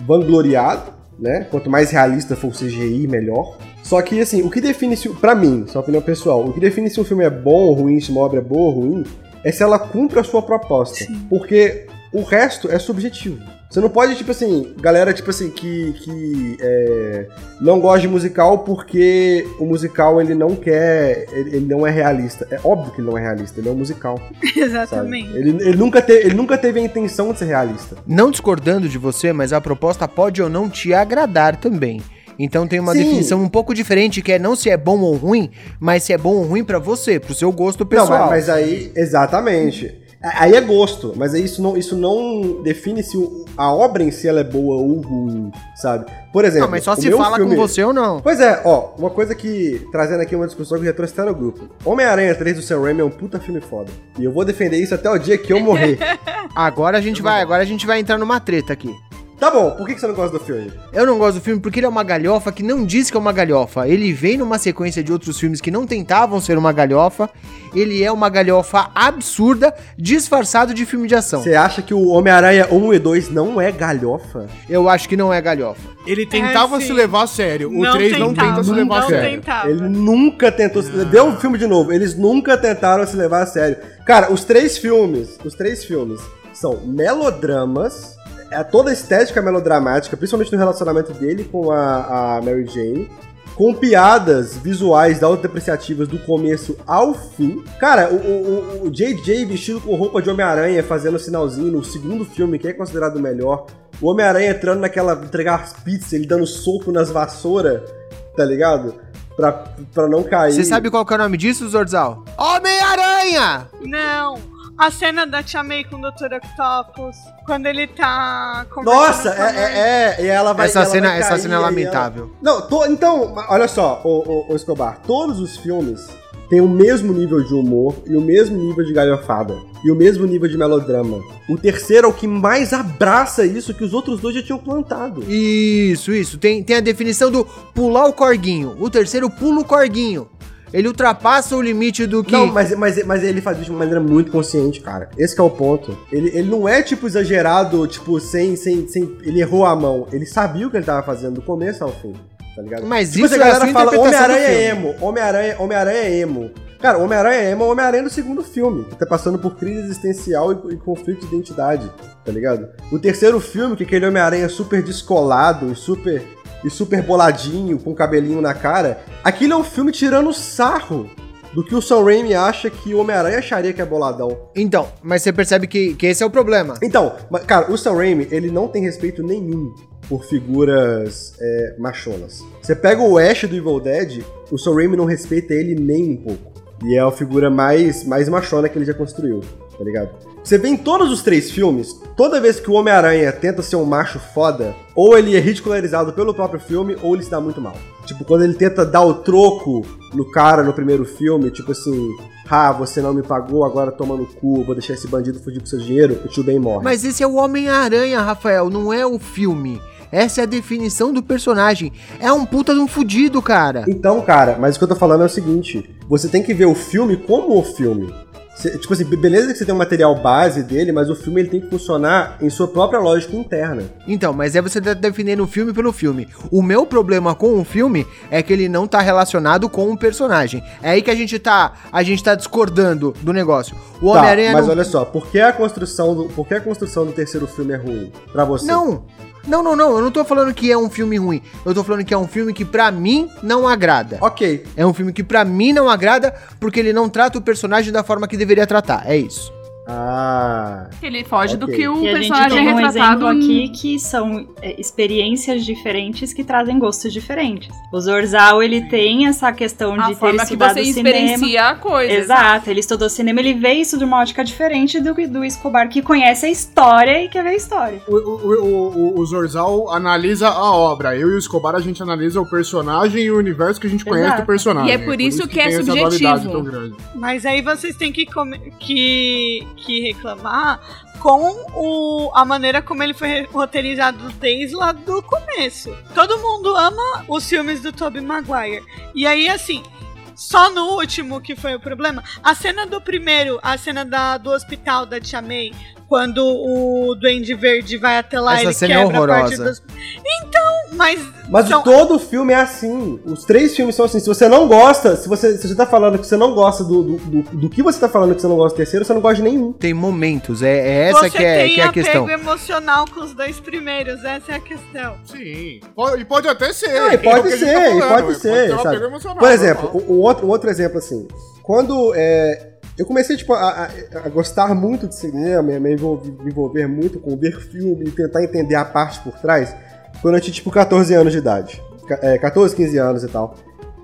vangloriado, né? Quanto mais realista for o CGI, melhor. Só que, assim, o que define se. Pra mim, sua opinião pessoal, o que define se um filme é bom ou ruim, se uma obra é boa ou ruim, é se ela cumpre a sua proposta. Porque o resto é subjetivo. Você não pode, tipo assim, galera, tipo assim, que, que é, não gosta de musical porque o musical ele não quer, ele, ele não é realista. É óbvio que ele não é realista, ele é um musical. Exatamente. Ele, ele, nunca te, ele nunca teve a intenção de ser realista. Não discordando de você, mas a proposta pode ou não te agradar também. Então tem uma Sim. definição um pouco diferente, que é não se é bom ou ruim, mas se é bom ou ruim pra você, pro seu gosto pessoal. Não, mas, mas aí, exatamente. Aí é gosto, mas isso não, isso não define se a obra em si ela é boa ou ruim, sabe? Por exemplo, Não, mas só se fala filme- com você ou não. Pois é, ó, uma coisa que, trazendo aqui uma discussão que eu já trouxe até no grupo. Homem-Aranha 3 do Sam Raimi é um puta filme foda. E eu vou defender isso até o dia que eu morrer. Agora a gente vai, agora a gente vai entrar numa treta aqui. Tá bom, por que você não gosta do filme? Eu não gosto do filme porque ele é uma galhofa que não diz que é uma galhofa. Ele vem numa sequência de outros filmes que não tentavam ser uma galhofa. Ele é uma galhofa absurda, disfarçado de filme de ação. Você acha que o Homem-Aranha 1 e 2 não é galhofa? Eu acho que não é galhofa. Ele tentava É, se levar a sério. O Não 3 não tentava, tenta se levar a não sério. tentava. Ele nunca tentou. se- Vê o filme de novo. Eles nunca tentaram se levar a sério. Cara, os três filmes, os três filmes são melodramas. É toda a estética melodramática, principalmente no relacionamento dele com a, a Mary Jane. Com piadas visuais autodepreciativas do começo ao fim. Cara, o, o, o- o JJ vestido com roupa de Homem-Aranha fazendo sinalzinho no segundo filme, que é considerado o melhor. O Homem-Aranha entrando naquela. entregar as pizzas, ele dando soco nas vassouras, tá ligado? Pra, pra não cair. Você sabe qual que é o nome disso, Zorzal? Homem-Aranha! Não. A cena da Tia May com o Dr. Octopus, quando ele tá conversando Nossa, é, é, é, e ela vai essa ela cena, vai essa cair, cena é e ela- lamentável. Não, tô- então, olha só, o, o, Escobar, todos os filmes têm o mesmo nível de humor e o mesmo nível de galhofada e o mesmo nível de melodrama. O terceiro é o que mais abraça isso que os outros dois já tinham plantado. Isso, isso. Tem, tem a definição do pular o corguinho. O terceiro pula o corguinho. Ele ultrapassa o limite do que. Não, mas, mas, mas ele faz isso de uma maneira muito consciente, cara. Esse que é o ponto. Ele, ele não é, tipo, exagerado, tipo, sem, sem, sem... Ele errou a mão. Ele sabia o que ele tava fazendo do começo ao fim, tá ligado? Mas tipo, isso é a a galera sua fala interpretação do Homem-Aranha é emo, Homem-Aranha Homem é emo. Cara, Homem-Aranha é é o Homem-Aranha do segundo filme, que tá passando por crise existencial e, e conflito de identidade, tá ligado? O terceiro filme, que é aquele Homem-Aranha super descolado e super, e super boladinho, com cabelinho na cara, aquilo é um filme tirando sarro do que o Sam Raimi acha que o Homem-Aranha acharia que é boladão. Então, mas você percebe que, que esse é o problema. Então, cara, o Sam Raimi, ele não tem respeito nenhum por figuras é, machonas. Você pega o Ash do Evil Dead, o Sam Raimi não respeita ele nem um pouco. E é a figura mais, mais machona que ele já construiu, tá ligado? Você vê em todos os três filmes, toda vez que o Homem-Aranha tenta ser um macho foda, ou ele é ridicularizado pelo próprio filme, ou ele se dá muito mal. Tipo, quando ele tenta dar o troco no cara no primeiro filme, tipo assim, ah, você não me pagou, agora toma no cu, vou deixar esse bandido fugir com seu dinheiro, o tio Ben morre. Mas esse é o Homem-Aranha, Rafael, não é o filme. Essa é a definição do personagem. É um puta de um fudido, cara. Então, cara, mas o que eu tô falando é o seguinte: você tem que ver o filme como o filme. Cê- tipo assim, be- beleza que você tem um material base dele, mas o filme ele tem que funcionar em sua própria lógica interna. Então, mas é você tá defendendo o filme pelo filme. O meu problema com o filme é que ele não tá relacionado com o personagem. É aí que a gente tá, a gente tá discordando do negócio. O Tá, Homem-Aranha mas não... olha só, por que a construção do, por que a construção do terceiro filme é ruim pra você? Não, não, não, não. Eu não tô falando que é um filme ruim. Eu tô falando que é um filme que pra mim não agrada. Ok. É um filme que pra mim não agrada porque ele não trata o personagem da forma que deveria tratar. É isso. Ah. Ele foge do Ok. que o E a gente personagem é tem um retratado exemplo em- aqui que são é, experiências diferentes que trazem gostos diferentes. O Zorzal, ele tem essa questão de a ter forma que estudado você cinema. experiencia a coisa. Exato, ele estudou cinema, ele vê isso de uma ótica diferente do, do Escobar, que conhece a história e quer ver a história. O, o, o, o- o Zorzal analisa a obra. Eu e o Escobar, a gente analisa o personagem e o universo que a gente conhece Exato. do personagem. E é por isso que é tem essa subjetivo. dualidade tão grande. Mas aí vocês têm que, que, que reclamar com o, a maneira como ele foi roteirizado desde lá do começo. Todo mundo ama os filmes do Tobey Maguire. E aí, assim, só no último que foi o problema, a cena do primeiro, a cena da, do hospital da Tia May, Quando o Duende Verde vai até lá, Essa ele cena é quebra a parte horrorosa. das... Então, mas... Mas são- todo filme é assim. Os três filmes são assim. Se você não gosta, se você, se você tá falando que você não gosta do, do, do, do que você tá falando que você não gosta do terceiro, você não gosta de nenhum. Tem momentos, é, é essa você que é, tem que é a apego questão. emocional com os dois primeiros, essa é a questão. Sim. Pode- E pode até ser. É, e É o pode ser, tá e falando, pode ser, um apego emocional, Por exemplo, o, o outro, outro exemplo assim. Quando é, eu comecei tipo, a, a- a gostar muito de cinema, me envolver, me envolver muito com ver filme e tentar entender a parte por trás, quando eu tinha tipo 14 anos de idade. É, 14, 15 anos e tal.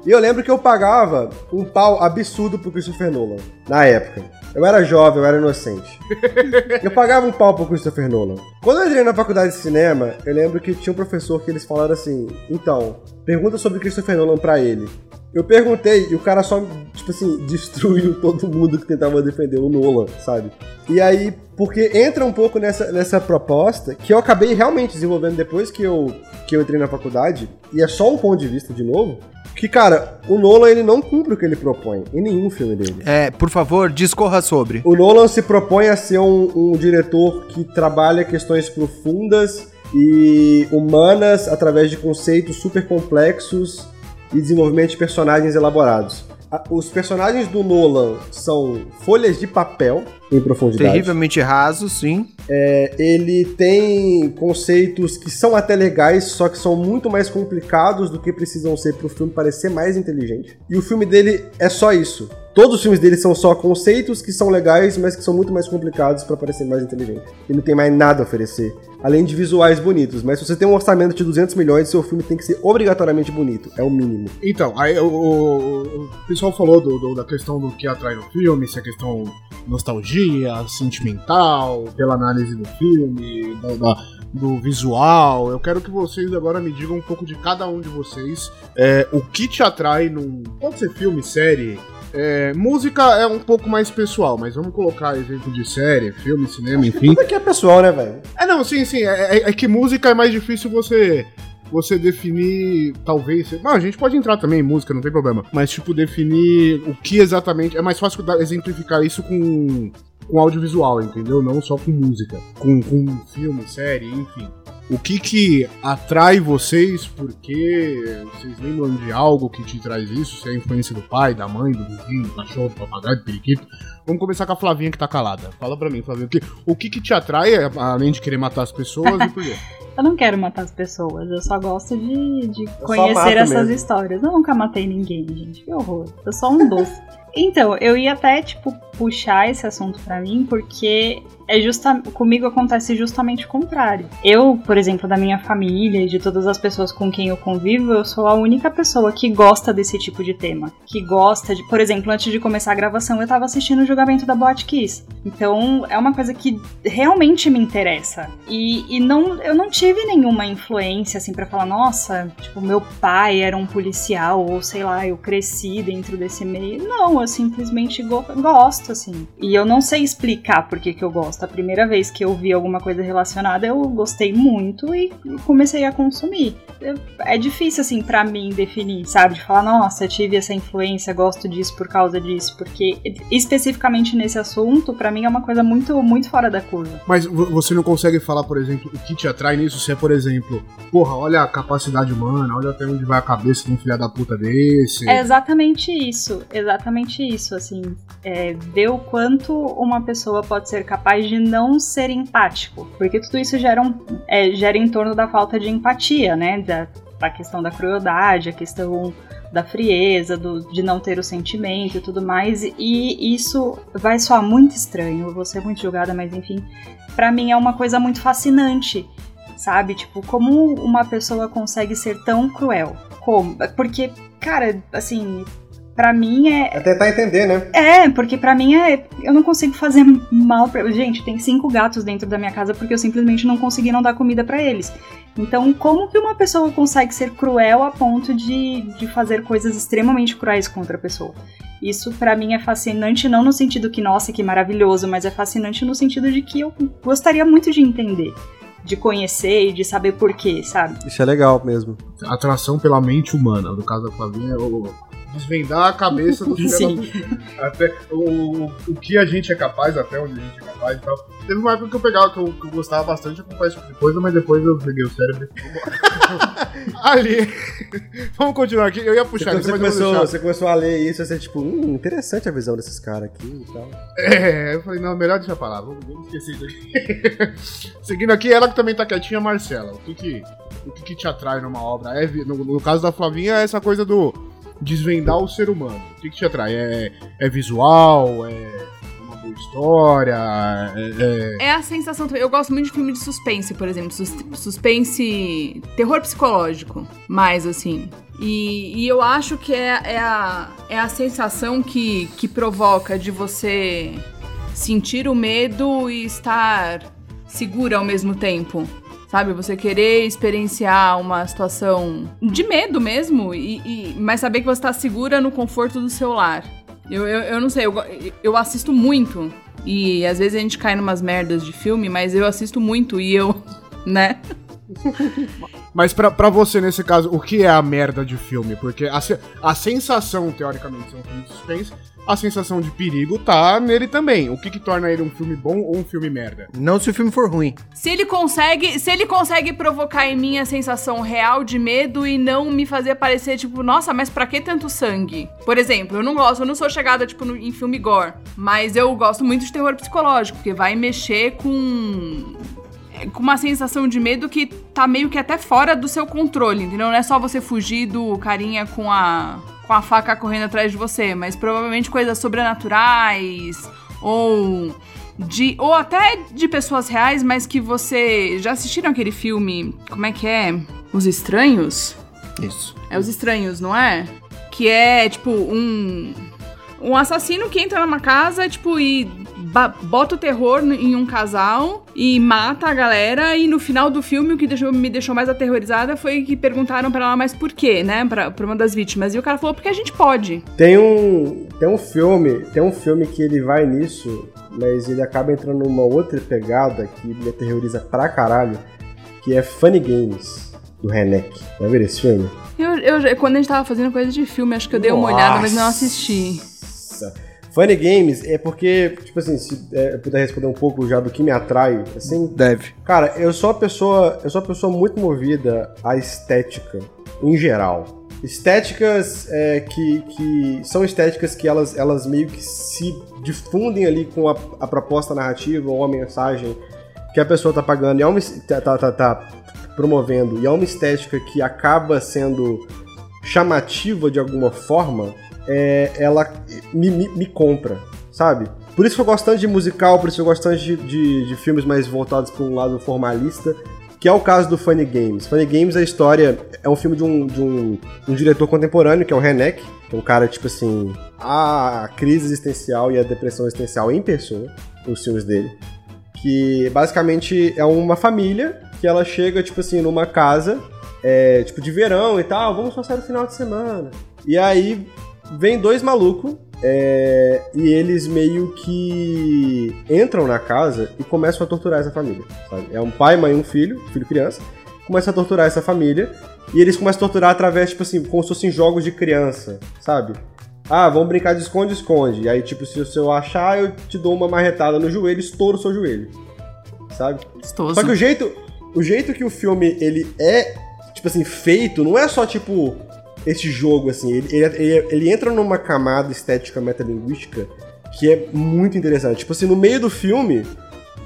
E eu lembro que eu pagava um pau absurdo pro Christopher Nolan, na época. Eu era jovem, eu era inocente. Eu pagava um pau pro Christopher Nolan. Quando eu entrei na faculdade de cinema, eu lembro que tinha um professor que eles falaram assim: então, pergunta sobre Christopher Nolan pra ele. Eu perguntei e o cara só, tipo assim, destruiu todo mundo que tentava defender o Nolan, sabe? E aí, porque entra um pouco nessa, nessa proposta, que eu acabei realmente desenvolvendo depois que eu, que eu entrei na faculdade, e é só um ponto de vista de novo, que, cara, o Nolan ele não cumpre o que ele propõe em nenhum filme dele. É, por favor, discorra sobre. O Nolan se propõe a ser um, um diretor que trabalha questões profundas e humanas através de conceitos super complexos e desenvolvimento de personagens elaborados. Os personagens do Nolan são folhas de papel em profundidade. Terrivelmente raso, sim. É, ele tem conceitos que são até legais, só que são muito mais complicados do que precisam ser pro filme parecer mais inteligente. E o filme dele é só isso. Todos os filmes dele são só conceitos que são legais, mas que são muito mais complicados pra parecer mais inteligente. E não tem mais nada a oferecer, além de visuais bonitos. Mas se você tem um orçamento de 200 milhões, seu filme tem que ser obrigatoriamente bonito. É o mínimo. Então, aí o, o- o pessoal falou do- do- da questão do que atrai no filme, se é questão nostalgia, sentimental, pela análise do filme, da- da- do visual. Eu quero que vocês agora me digam um pouco de cada um de vocês. é, o que te atrai num. Pode ser filme, série. é, música é um pouco mais pessoal, mas vamos colocar exemplo de série, filme, cinema, enfim. Tudo aqui é pessoal, né, velho? É, não, sim, sim. É, é- é que música é mais difícil você você definir, talvez. Não, a gente pode entrar também em música, não tem problema. Mas, tipo, definir o que exatamente. É mais fácil exemplificar isso com, com audiovisual, entendeu? Não só com música. Com, com filme, série, enfim. O que que atrai vocês? Porque vocês lembram de algo que te traz isso? Se é a influência do pai, da mãe, do vizinho, do cachorro, do papagaio, do periquito? Vamos começar com a Flavinha que tá calada. Fala pra mim, Flavinha, o que, o que que te atrai, além de querer matar as pessoas, e por quê? Eu não quero matar as pessoas, eu só gosto de, de conhecer essas mesmo. histórias. Eu nunca matei ninguém, gente. Que horror. Eu sou um doce. Então, eu ia até, tipo, puxar esse assunto pra mim, porque é justa... comigo acontece justamente o contrário. Eu, por exemplo, da minha família e de todas as pessoas com quem eu convivo, eu sou a única pessoa que gosta desse tipo de tema. Que gosta de. Por exemplo, antes de começar a gravação, eu tava assistindo o julgamento da Boate Kiss. Então, é uma coisa que realmente me interessa. E, e não, eu não tive nenhuma influência, assim, pra falar, nossa, tipo, meu pai era um policial, ou sei lá, eu cresci dentro desse meio. Não, eu simplesmente go- gosto, assim. E eu não sei explicar por que, que eu gosto. A primeira vez que eu vi alguma coisa relacionada, eu gostei muito e comecei a consumir. É difícil, assim, pra mim definir, sabe? De falar, nossa, eu tive essa influência, gosto disso por causa disso. Porque, especificamente nesse assunto, pra mim é uma coisa muito, muito fora da curva. Mas vo- você não consegue falar, por exemplo, o que te atrai nisso? Se é, por exemplo, porra, olha a capacidade humana, olha até onde vai a cabeça de um filho da puta desse. É exatamente isso, exatamente isso, assim, é, ver o quanto uma pessoa pode ser capaz de não ser empático, porque tudo isso gera, um, é, gera em torno da falta de empatia, né, da, da questão da crueldade, a questão da frieza, do, de não ter o sentimento e tudo mais, e isso vai soar muito estranho, vou ser muito julgada, mas enfim, pra mim é uma coisa muito fascinante, sabe, tipo, como uma pessoa consegue ser tão cruel, como, porque cara, assim, pra mim é. É tentar entender, né? É, porque pra mim é. Eu não consigo fazer mal pra. Gente, tem cinco gatos dentro da minha casa porque eu simplesmente não consegui não dar comida pra eles. Então, como que uma pessoa consegue ser cruel a ponto de, de fazer coisas extremamente cruéis contra a pessoa? Isso pra mim é fascinante, não no sentido que, nossa, que maravilhoso, mas é fascinante no sentido de que eu gostaria muito de entender, de conhecer e de saber porquê, sabe? Isso é legal mesmo. Atração pela mente humana. No caso da Flavinha, o- desvendar a cabeça do filho Sim. da até o, o que a gente é capaz, até onde a gente é capaz e tal. Teve uma época que eu pegava, que eu, que eu gostava bastante de acompanhar esse tipo de coisa, mas depois eu peguei o cérebro e. Ali. Vamos continuar aqui. Eu ia puxar isso, você começou, você começou a ler isso e você, tipo, hum, interessante a visão desses caras aqui e tal. É, eu falei, não, melhor deixar pra lá, vamos, vamos esquecer isso aqui. Seguindo aqui, ela que também tá quietinha, Marcela. O que que, o que, que te atrai numa obra? É, no, no caso da Flavinha, é essa coisa do desvendar o ser humano. O que, que te atrai? É, é visual? É uma boa história? É, é- É a sensação. Eu gosto muito de filme de suspense, por exemplo. Sus- Suspense. terror psicológico. Mais assim. E, e eu acho que é, é, a, é a sensação que, que provoca de você sentir o medo e estar segura ao mesmo tempo. Sabe? Você querer experienciar uma situação de medo mesmo, e, e- mas saber que você tá segura no conforto do seu lar. Eu, eu, eu não sei, eu, eu assisto muito. E às vezes a gente cai numas merdas de filme, mas eu assisto muito e eu, né? Mas pra, pra você, nesse caso, o que é a merda de filme? Porque a, a sensação, teoricamente, é um filme de suspense, a sensação de perigo tá nele também. O que que torna ele um filme bom ou um filme merda? Não se o filme for ruim. Se ele consegue, se ele consegue provocar em mim a sensação real de medo e não me fazer parecer tipo, nossa, mas pra que tanto sangue? Por exemplo, eu não gosto, eu não sou chegada tipo no- em filme gore, mas eu gosto muito de terror psicológico, porque vai mexer com com uma sensação de medo que tá meio que até fora do seu controle, entendeu? Não é só você fugir do carinha com a com a faca correndo atrás de você, mas provavelmente coisas sobrenaturais ou de ou até de pessoas reais, mas que você já assistiram aquele filme, como é que é? Os Estranhos? Isso. É Os Estranhos, não é? Que é, tipo, um. Um assassino que entra numa casa, tipo, e bota o terror em um casal e mata a galera. E no final do filme, o que deixou- me deixou mais aterrorizada foi que perguntaram pra ela, mas por quê, né? Pra, pra uma das vítimas. E o cara falou, porque a gente pode. Tem um, tem um filme, tem um filme que ele vai nisso, mas ele acaba entrando numa outra pegada que me aterroriza pra caralho, que é Funny Games, do Renek. Já viram esse filme? Eu, eu- quando a gente tava fazendo coisa de filme, acho que eu dei uma olhada, mas não assisti. Nossa. Funny Games é porque, tipo assim, se é, eu puder responder um pouco já do que me atrai, assim, Deve. Cara, eu sou uma pessoa, eu sou uma pessoa muito movida à estética em geral. Estéticas é, que, que são estéticas que elas, elas meio que se difundem ali com a, a proposta narrativa ou a mensagem que a pessoa tá pagando e é uma, tá, tá, tá, tá promovendo e é uma estética que acaba sendo chamativa de alguma forma, é, ela me, me, me compra, sabe? Por isso que eu gosto tanto de musical, por isso que eu gosto tanto de, de, de filmes mais voltados para um lado formalista, que é o caso do Funny Games. Funny Games, a história é um filme de um, de um, um diretor contemporâneo, que é o Renek, que é um cara, tipo assim, a crise existencial e a depressão existencial em pessoa, os filmes dele. Que basicamente é uma família que ela chega, tipo assim, numa casa, é, tipo, de verão e tal, vamos passar o final de semana. E aí vem dois malucos é, e eles meio que entram na casa e começam a torturar essa família. sabe? É um pai, mãe e um filho, filho e criança, começam a torturar essa família e eles começam a torturar através, tipo assim, como se fossem jogos de criança, sabe? Ah, vamos brincar de esconde-esconde. E aí, tipo, se eu achar, eu te dou uma marretada no joelho, estouro o seu joelho. Sabe? Gostoso. Só que o jeito, o jeito que o filme ele é, tipo assim, feito, não é só tipo esse jogo assim, ele, ele, ele- entra numa camada estética metalinguística que é muito interessante. Tipo assim, no meio do filme,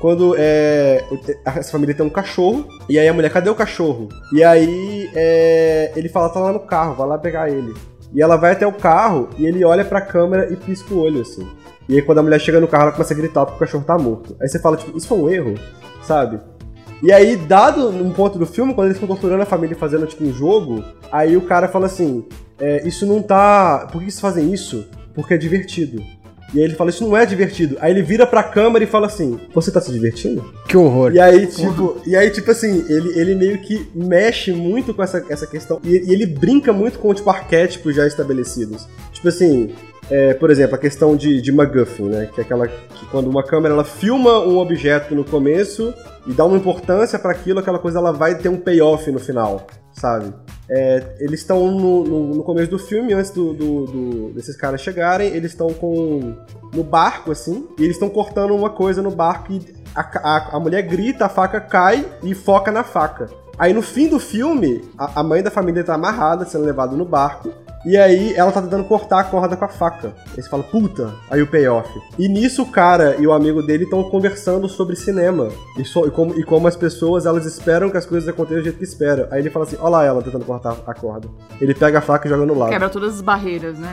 quando é, essa família tem um cachorro, e aí a mulher, cadê o cachorro? E aí é, ele fala, tá lá no carro, vai lá pegar ele. E ela vai até o carro e ele olha pra câmera e pisca o olho, assim. E aí quando a mulher chega no carro, ela começa a gritar porque o cachorro tá morto. Aí você fala, tipo, isso foi um erro, sabe? E aí, dado num ponto do filme, quando eles estão torturando a família e fazendo, tipo, um jogo, aí o cara fala assim, é, isso não tá... Por que vocês fazem isso? Porque é divertido. E aí ele fala, isso não é divertido. Aí ele vira pra câmera e fala assim, você tá se divertindo? Que horror. E aí, tipo, e aí, tipo assim, ele, ele meio que mexe muito com essa, essa questão. E, e ele brinca muito com, tipo, arquétipos já estabelecidos. Tipo assim, é, por exemplo, a questão de, de MacGuffin, né? Que é aquela que quando uma câmera ela filma um objeto no começo e dá uma importância pra aquilo, aquela coisa ela vai ter um payoff no final, sabe? É, eles estão no, no- no começo do filme, antes do, do- do- desses caras chegarem, eles estão com no barco, assim, e eles estão cortando uma coisa no barco e a, a- a mulher grita, a faca cai e foca na faca. Aí no fim do filme, a, a mãe da família tá amarrada, sendo levada no barco, e aí ela tá tentando cortar a corda com a faca. Aí você fala, puta, aí o payoff. E nisso o cara e o amigo dele estão conversando sobre cinema. E, so- e como, e como as pessoas, elas esperam que as coisas aconteçam do jeito que esperam. Aí ele fala assim, olha lá ela tentando cortar a corda. Ele pega a faca e joga no lado. Quebra todas as barreiras, né?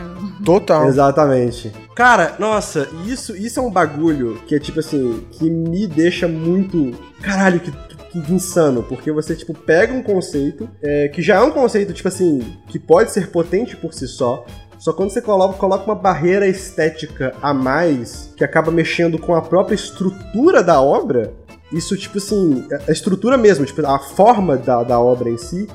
Total. Exatamente. Cara, nossa, isso, isso é um bagulho que é tipo assim, que me deixa muito. Caralho, que, que insano. Porque você, tipo, pega um conceito, é, que já é um conceito, tipo assim, que pode ser potente por si só. Só quando você coloca, coloca uma barreira estética a mais, que acaba mexendo com a própria estrutura da obra, isso, tipo assim, a estrutura mesmo, tipo, a forma da, da obra em si,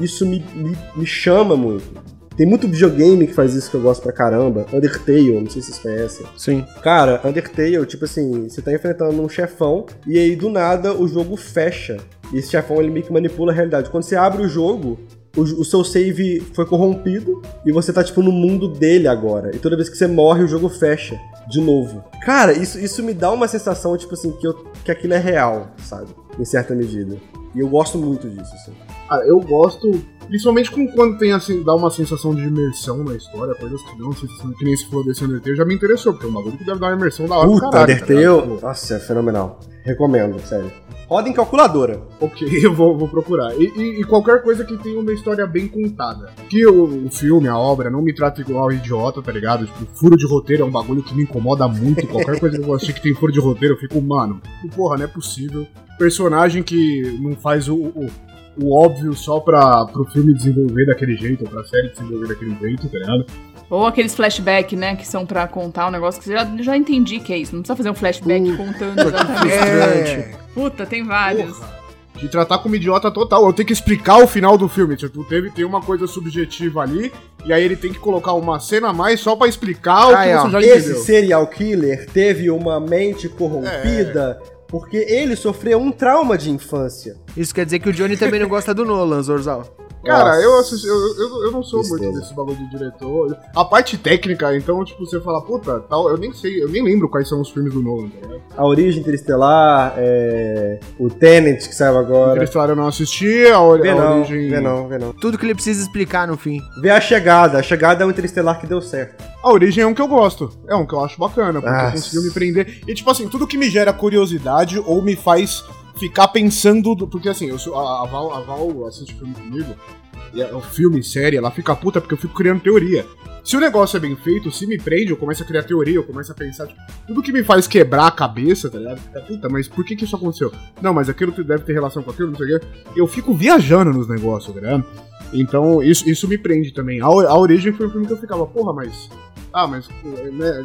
isso me, me, me chama muito. Tem muito videogame que faz isso que eu gosto pra caramba. Undertale, não sei se vocês conhecem. Sim. Cara, Undertale, tipo assim, você tá enfrentando um chefão e aí do nada o jogo fecha. E esse chefão ele meio que manipula a realidade. Quando você abre o jogo, o, o seu save foi corrompido e você tá tipo no mundo dele agora. E toda vez que você morre, o jogo fecha de novo. Cara, isso, isso me dá uma sensação, tipo assim, que, eu, que aquilo é real, sabe? Em certa medida. E eu gosto muito disso, assim. Ah, eu gosto, principalmente com quando tem assim, dá uma sensação de imersão na história, coisas que dão uma sensação que nem se falou desse Undertale, já me interessou, porque é um bagulho que deve dar uma imersão da hora do Puta, caralho. tá Undertale. Pô, nossa, é fenomenal. Recomendo, sério. Roda em calculadora. Ok, eu vou, vou procurar. E, e- e qualquer coisa que tenha uma história bem contada. Que o, o filme, a obra, não me trata igual idiota, tá ligado? Tipo, furo de roteiro é um bagulho que me incomoda muito. Qualquer coisa que eu assistir que tem furo de roteiro, eu fico, mano, porra, não é possível. Personagem que não faz o, o, o óbvio só pra, pro filme desenvolver daquele jeito, ou pra série desenvolver daquele jeito, tá ligado? Ou aqueles flashback, né? Que são pra contar um negócio que você já, já entendi que é isso. Não precisa fazer um flashback contando exatamente. É. Puta, tem vários. Porra. De tratar como idiota total. Eu tenho que explicar o final do filme. Tipo, teve, tem uma coisa subjetiva ali, e aí ele tem que colocar uma cena a mais só pra explicar o que ó, você já Esse entendeu. serial killer teve uma mente corrompida porque ele sofreu um trauma de infância. Isso quer dizer que o Johnny também não gosta do Nolan, Zorzal. Cara, Nossa. eu, assisti, eu, eu, eu não sou muito desse bagulho de diretor. A parte técnica, então, tipo, você fala, puta, tal, eu nem sei, eu nem lembro quais são os filmes do Nolan, ligado? A Origem Interestelar, é, o Tenet que saiu agora. Interestelar eu não assisti, a, ori- Vê a não, origem. vê não, vê não. Tudo que ele precisa explicar no fim. Vê a chegada. A chegada é um Interestelar que deu certo. A origem é um que eu gosto. É um que eu acho bacana, porque Ah. conseguiu me prender. E, tipo assim, tudo que me gera curiosidade ou me faz ficar pensando. do- Porque, assim, eu sou, a, Val, a Val assiste filme comigo, e é, o filme, série, ela fica puta porque eu fico criando teoria. Se o negócio é bem feito, se me prende, eu começo a criar teoria, eu começo a pensar, tipo, tudo que me faz quebrar a cabeça, tá ligado? Fica, puta, mas por que que isso aconteceu? Não, mas aquilo deve ter relação com aquilo, não sei o quê. Eu fico viajando nos negócios, tá ligado? Então, isso, isso me prende também. A, a Origem foi um filme que eu ficava, porra, mas. Ah, mas. Né,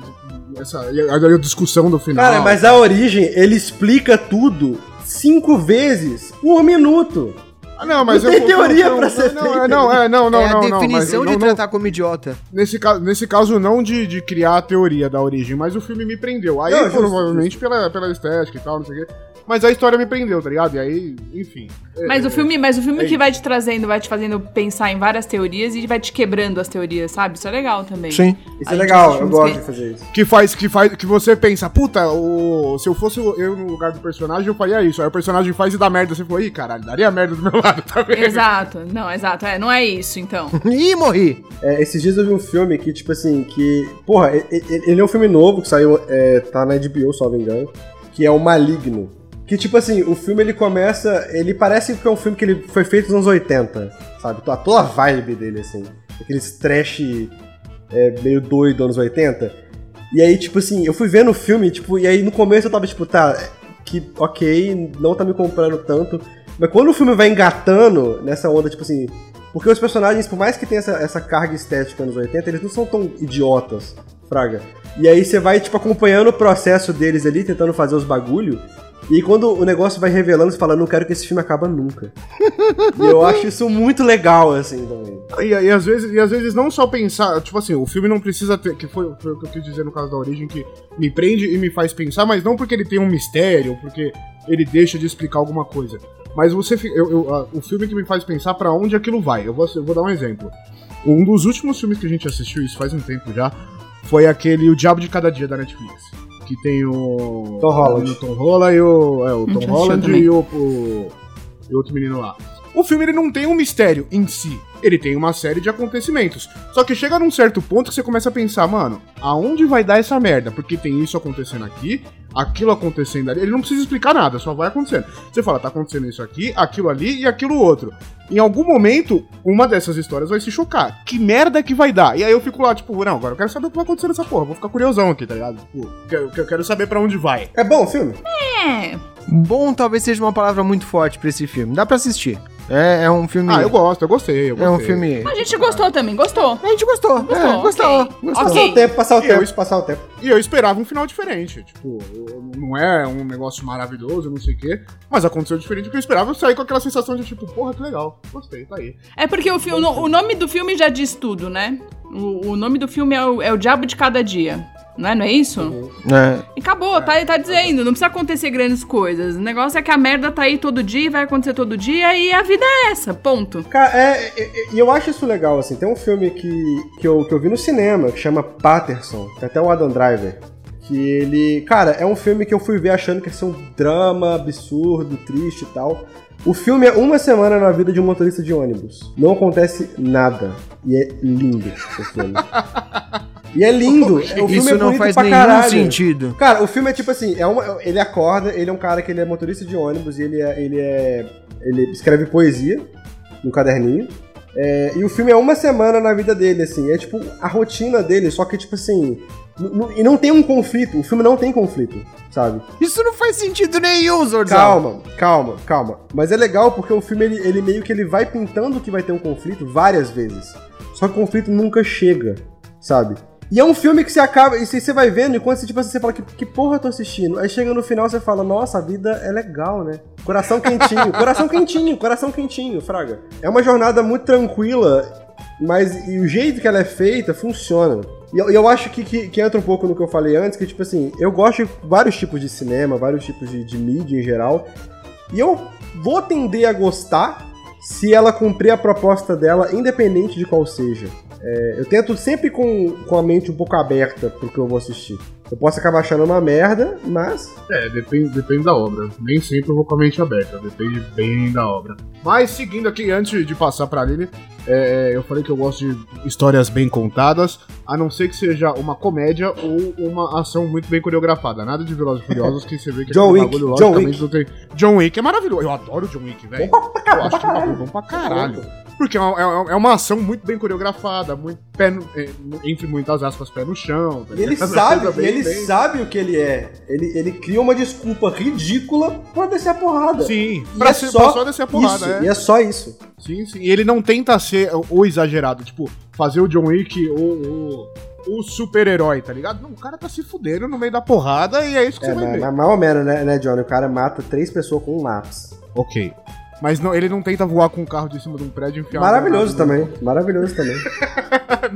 essa, a, a discussão do final. Cara, mas a Origem, ele explica tudo cinco vezes por minuto. Ah, não, mas não eu, tem teoria não, pra não, ser não, feita. é, não, é, não, não, é a não, não, definição mas de não, não, tratar como idiota. Nesse, caso, nesse caso, não de, de criar a teoria da origem, mas o filme me prendeu. Aí, provavelmente, Pela, pela estética e tal, não sei o quê. Mas a história me prendeu, tá ligado? E aí, enfim. É, Mas o filme, mas o filme é que vai te trazendo, vai te fazendo pensar em várias teorias e vai te quebrando as teorias, sabe? Isso é legal também. Sim. Isso A é legal, eu gosto que- de fazer isso. Que faz, que faz, que você pensa, puta, o, se eu fosse eu no lugar do personagem, eu faria isso. Aí o personagem faz e dá merda. Você falou, ih, caralho, daria merda do meu lado, tá vendo? Exato. Não, exato. É, não é isso, então. Ih, morri. É, esses dias eu vi um filme que, tipo assim, que. Porra, ele é um filme novo que saiu, é, tá na HBO, se não me engano, que é o Maligno. Que, tipo assim, o filme ele começa. Ele parece que é um filme que ele foi feito nos anos 80, sabe? Toda- Toda a vibe dele, assim. Aqueles trash é, meio doido anos 80. E aí, tipo assim, eu fui vendo o filme, tipo, e aí no começo eu tava, tipo, tá, que ok, não tá me comprando tanto. Mas quando o filme vai engatando nessa onda, tipo assim. Porque os personagens, por mais que tenha essa, essa carga estética nos 80, eles não são tão idiotas, Fraga. E aí você vai, tipo, acompanhando o processo deles ali, tentando fazer os bagulho. E quando o negócio vai revelando, você fala, não quero que esse filme acabe nunca. e eu acho isso muito legal, assim, também. E, e às vezes, e às vezes não só pensar, tipo assim, o filme não precisa ter, que foi, foi o que eu quis dizer no caso da origem, que me prende e me faz pensar, mas não porque ele tem um mistério, porque ele deixa de explicar alguma coisa. Mas você. eu- eu- a- o filme que me faz pensar pra onde aquilo vai. Eu vou, eu vou dar um exemplo. Um dos últimos filmes que a gente assistiu, isso faz um tempo já, foi aquele O Diabo de Cada Dia da Netflix. Que tem o. Tom Holland. O Tom Holland e o. É, o Tom Holland e o, o. e outro menino lá. O filme ele não tem um mistério em si. Ele tem uma série de acontecimentos. Só que chega num certo ponto que você começa a pensar, mano, aonde vai dar essa merda? Porque tem isso acontecendo aqui, aquilo acontecendo ali. Ele não precisa explicar nada, só vai acontecendo. Você fala, tá acontecendo isso aqui, aquilo ali e aquilo outro. Em algum momento, uma dessas histórias vai se chocar. Que merda que vai dar? E aí eu fico lá, tipo, não, agora eu quero saber o que vai acontecer nessa porra. Vou ficar curiosão aqui, tá ligado? Tipo, eu, eu quero saber pra onde vai. É bom o filme? É. Bom talvez seja uma palavra muito forte pra esse filme. Dá pra assistir. É, é um filme. Ah, eu gosto, eu gostei. Eu É um gostei. filme. A gente gostou também, gostou. A gente gostou. Gostou, é, gostou. ok. gostou. Passar Ok. o tempo, passar o Eu tempo, es- passar o tempo. E eu esperava um final diferente. Tipo, eu- não é um negócio maravilhoso, não sei o quê. Mas aconteceu diferente do que eu esperava. Eu saí com aquela sensação de tipo, porra, que legal. Gostei, tá aí. É porque o, fi- o no- o nome do filme já diz tudo, né? O, o nome do filme é o, é o Diabo de Cada Dia. Não é, não é isso? É. E acabou, tá, tá dizendo, não precisa acontecer grandes coisas. O negócio é que a merda tá aí todo dia, vai acontecer todo dia e a vida é essa, ponto. Cara, é, é, é, e eu acho isso legal, assim. Tem um filme que, que, eu, que eu vi no cinema, que chama Patterson. Tem até o Adam Driver. Que ele. Cara, é um filme que eu fui ver achando que ia ser um drama absurdo, triste e tal. O filme é uma semana na vida de um motorista de ônibus. Não acontece nada. E é lindo esse filme. E é lindo. O filme Isso é não faz nenhum caralho. sentido. Cara, o filme é tipo assim, é uma, ele acorda, ele é um cara que ele é motorista de ônibus e ele é. Ele, é, ele escreve poesia no caderninho. É, e o filme é uma semana na vida dele, assim. É tipo a rotina dele, só que, tipo assim. E não tem um conflito. O filme não tem conflito, sabe? Isso não faz sentido nenhum, Zorzal. Calma, calma, calma. Mas é legal porque o filme, ele, ele meio que ele vai pintando que vai ter um conflito várias vezes. Só que o conflito nunca chega, sabe? E é um filme que você acaba. E você vai vendo, e quando você, tipo, assim, você fala, que, que porra eu tô assistindo? Aí chega no final você fala, nossa, a vida é legal, né? Coração quentinho, coração quentinho, coração quentinho, Fraga. É uma jornada muito tranquila, mas e o jeito que ela é feita funciona. E eu, eu acho que, que, que entra um pouco no que eu falei antes, que, tipo assim, eu gosto de vários tipos de cinema, vários tipos de, de mídia em geral. E eu vou tender a gostar se ela cumprir a proposta dela, independente de qual seja. É, eu tento sempre com, com a mente um pouco aberta pro que eu vou assistir. Eu posso acabar achando uma merda, mas. É, depende, depende da obra. Nem sempre eu vou com a mente aberta, depende bem da obra. Mas seguindo aqui, antes de passar pra Lili, é, eu falei que eu gosto de histórias bem contadas, a não ser que seja uma comédia ou uma ação muito bem coreografada. Nada de Velozes e Furiosos que você vê que John aquele Wick, bagulho, John logicamente, não tem. John Wick é maravilhoso. Eu adoro John Wick, velho. Eu acho que é um bagulho bom pra caralho. Porque é uma, é uma ação muito bem coreografada, muito pé no- é, entre muitas aspas, pé no chão. tá E ele sabe, bem- ele bem- sabe o que ele é. Ele, ele cria uma desculpa ridícula pra descer a porrada. Sim, E pra, é ser, só pra só descer a porrada, isso, é. E é só isso. Sim, sim. E ele não tenta ser o, exagerado, tipo, fazer o John Wick o, o, super-herói, tá ligado? Não, o cara tá se fudendo no meio da porrada e é isso que É, você vai ver. mal ou menos, né, né, Johnny? O cara mata três pessoas com um lápis. Ok. Mas não, ele não tenta voar com um carro de cima de um prédio e enfiar Maravilhoso também. Maravilhoso também.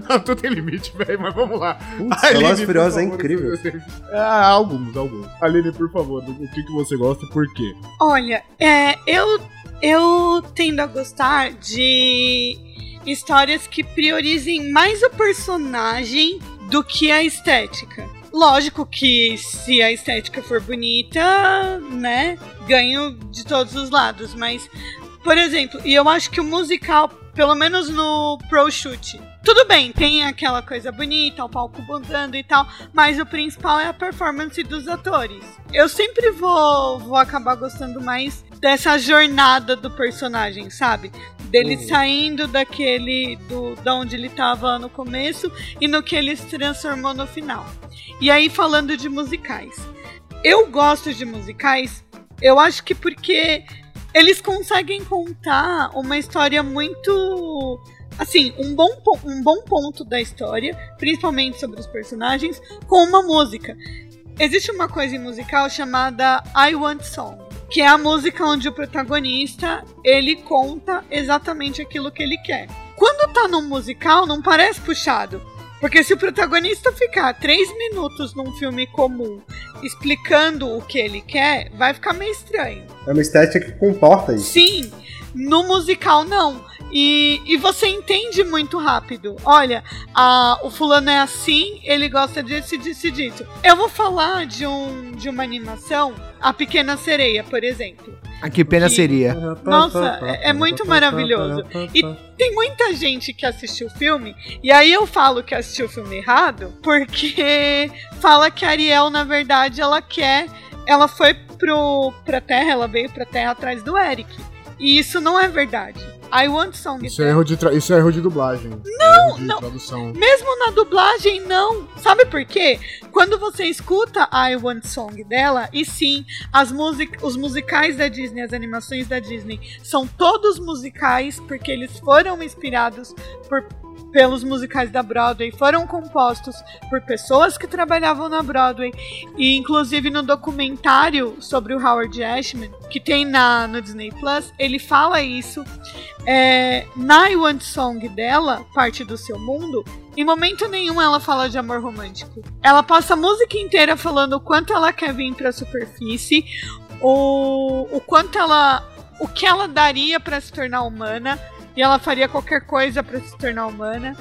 Não, tudo tem limite, velho, mas vamos lá. Putz, Aline, Furiosos é incrível. Ah, alguns, alguns. Aline, por favor, o que, que você gosta e por quê? Olha, é, eu, eu tendo a gostar de histórias que priorizem mais o personagem do que a estética. Lógico que se a estética for bonita, né, ganho de todos os lados, mas, por exemplo, e eu acho que o musical, pelo menos no Pro Shoot, tudo bem, tem aquela coisa bonita, o palco bundando e tal, mas o principal é a performance dos atores. Eu sempre vou, vou acabar gostando mais dessa jornada do personagem, sabe? Dele Uhum. saindo daquele. do da onde ele tava no começo e no que ele se transformou no final. E aí, falando de musicais. Eu gosto de musicais, eu acho que porque eles conseguem contar uma história muito. Assim, um bom, um bom ponto da história, principalmente sobre os personagens, com uma música. Existe uma coisa em musical chamada I Want Song, que é a música onde o protagonista ele conta exatamente aquilo que ele quer. Quando tá num musical, não parece puxado. Porque se o protagonista ficar três minutos num filme comum explicando o que ele quer, vai ficar meio estranho. É uma estética que comporta isso. Sim, no musical não. E, e você entende muito rápido. Olha, a, o fulano é assim, ele gosta disso, disso, disso. Eu vou falar de, um, de uma animação, A Pequena Sereia, por exemplo. Ah, que pena Que- seria. Nossa, é, é muito maravilhoso. E tem muita gente que assistiu o filme, e aí eu falo que assistiu o filme errado, porque fala que a Ariel, na verdade, ela quer. Ela foi pro, pra Terra, ela veio pra Terra atrás do Eric. E isso não é verdade. I Want Song Isso é erro de, tra- isso é erro de dublagem. Não, de não. tradução. Mesmo na dublagem, não. Sabe por quê? Quando você escuta a I Want Song dela, e sim, as music os musicais da Disney, as animações da Disney, são todos musicais porque eles foram inspirados por pelos musicais da Broadway, foram compostos por pessoas que trabalhavam na Broadway e inclusive no documentário sobre o Howard Ashman que tem na no Disney Plus, ele fala isso. É, na I Want Song dela, parte do seu mundo, em momento nenhum ela fala de amor romântico. Ela passa a música inteira falando o quanto ela quer vir pra superfície, o, o quanto ela. o que ela daria pra se tornar humana, e ela faria qualquer coisa pra se tornar humana.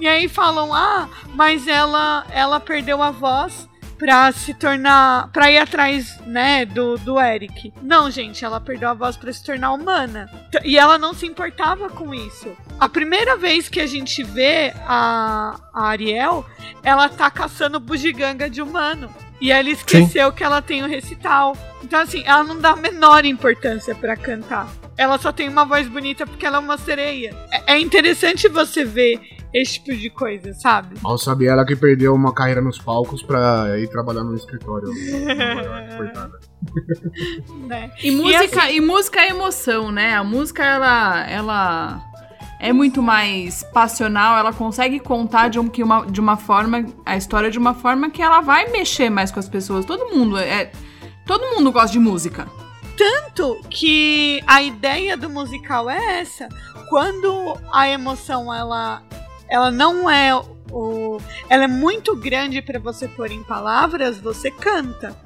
E aí falam: "Ah, mas ela ela perdeu a voz pra se tornar, Pra ir atrás, né, do, do Eric. Não, gente, ela perdeu a voz pra se tornar humana. E ela não se importava com isso. A primeira vez que a gente vê a, a Ariel, ela tá caçando bugiganga de humano. E ela esqueceu que ela tem o recital. Então, assim, ela não dá a menor importância pra cantar. Ela só tem uma voz bonita porque ela é uma sereia. É, é interessante você ver esse tipo de coisa, sabe? Mal sabe ela que perdeu uma carreira nos palcos pra ir trabalhar no escritório. Coitada. né? E música, e, música é emoção, né? A música, ela, ela é muito mais passional, ela consegue contar de, um, que uma, de uma forma, a história de uma forma que ela vai mexer mais com as pessoas. Todo mundo é. Todo mundo gosta de música. Tanto que a ideia do musical é essa. Quando a emoção ela, ela não é o, ela é muito grande para você pôr em palavras, você canta.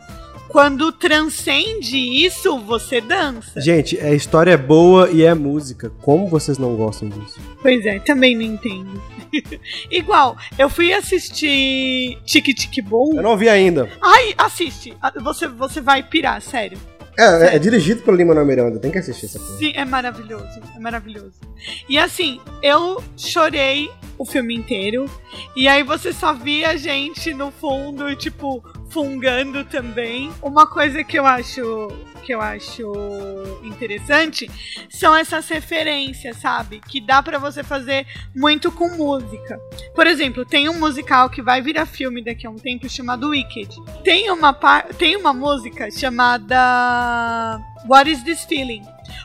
Quando transcende isso, você dança. Gente, a história é boa e é música. Como vocês não gostam disso? Pois é, também não entendo. Igual, eu fui assistir Tique Tique Boom. Eu não vi ainda. Ai, assiste. Ah, Você, você vai pirar, sério. É, é dirigido pelo Lima Miranda, tem que assistir essa porra. Sim, é maravilhoso. É maravilhoso. E assim, eu chorei o filme inteiro. E aí você só via gente no fundo, tipo, fungando também. Uma coisa que eu acho que eu acho interessante são essas referências, sabe? Que dá pra você fazer muito com música. Por exemplo, tem um musical que vai virar filme daqui a um tempo chamado Wicked. Tem uma tem uma música chamada What is this feeling?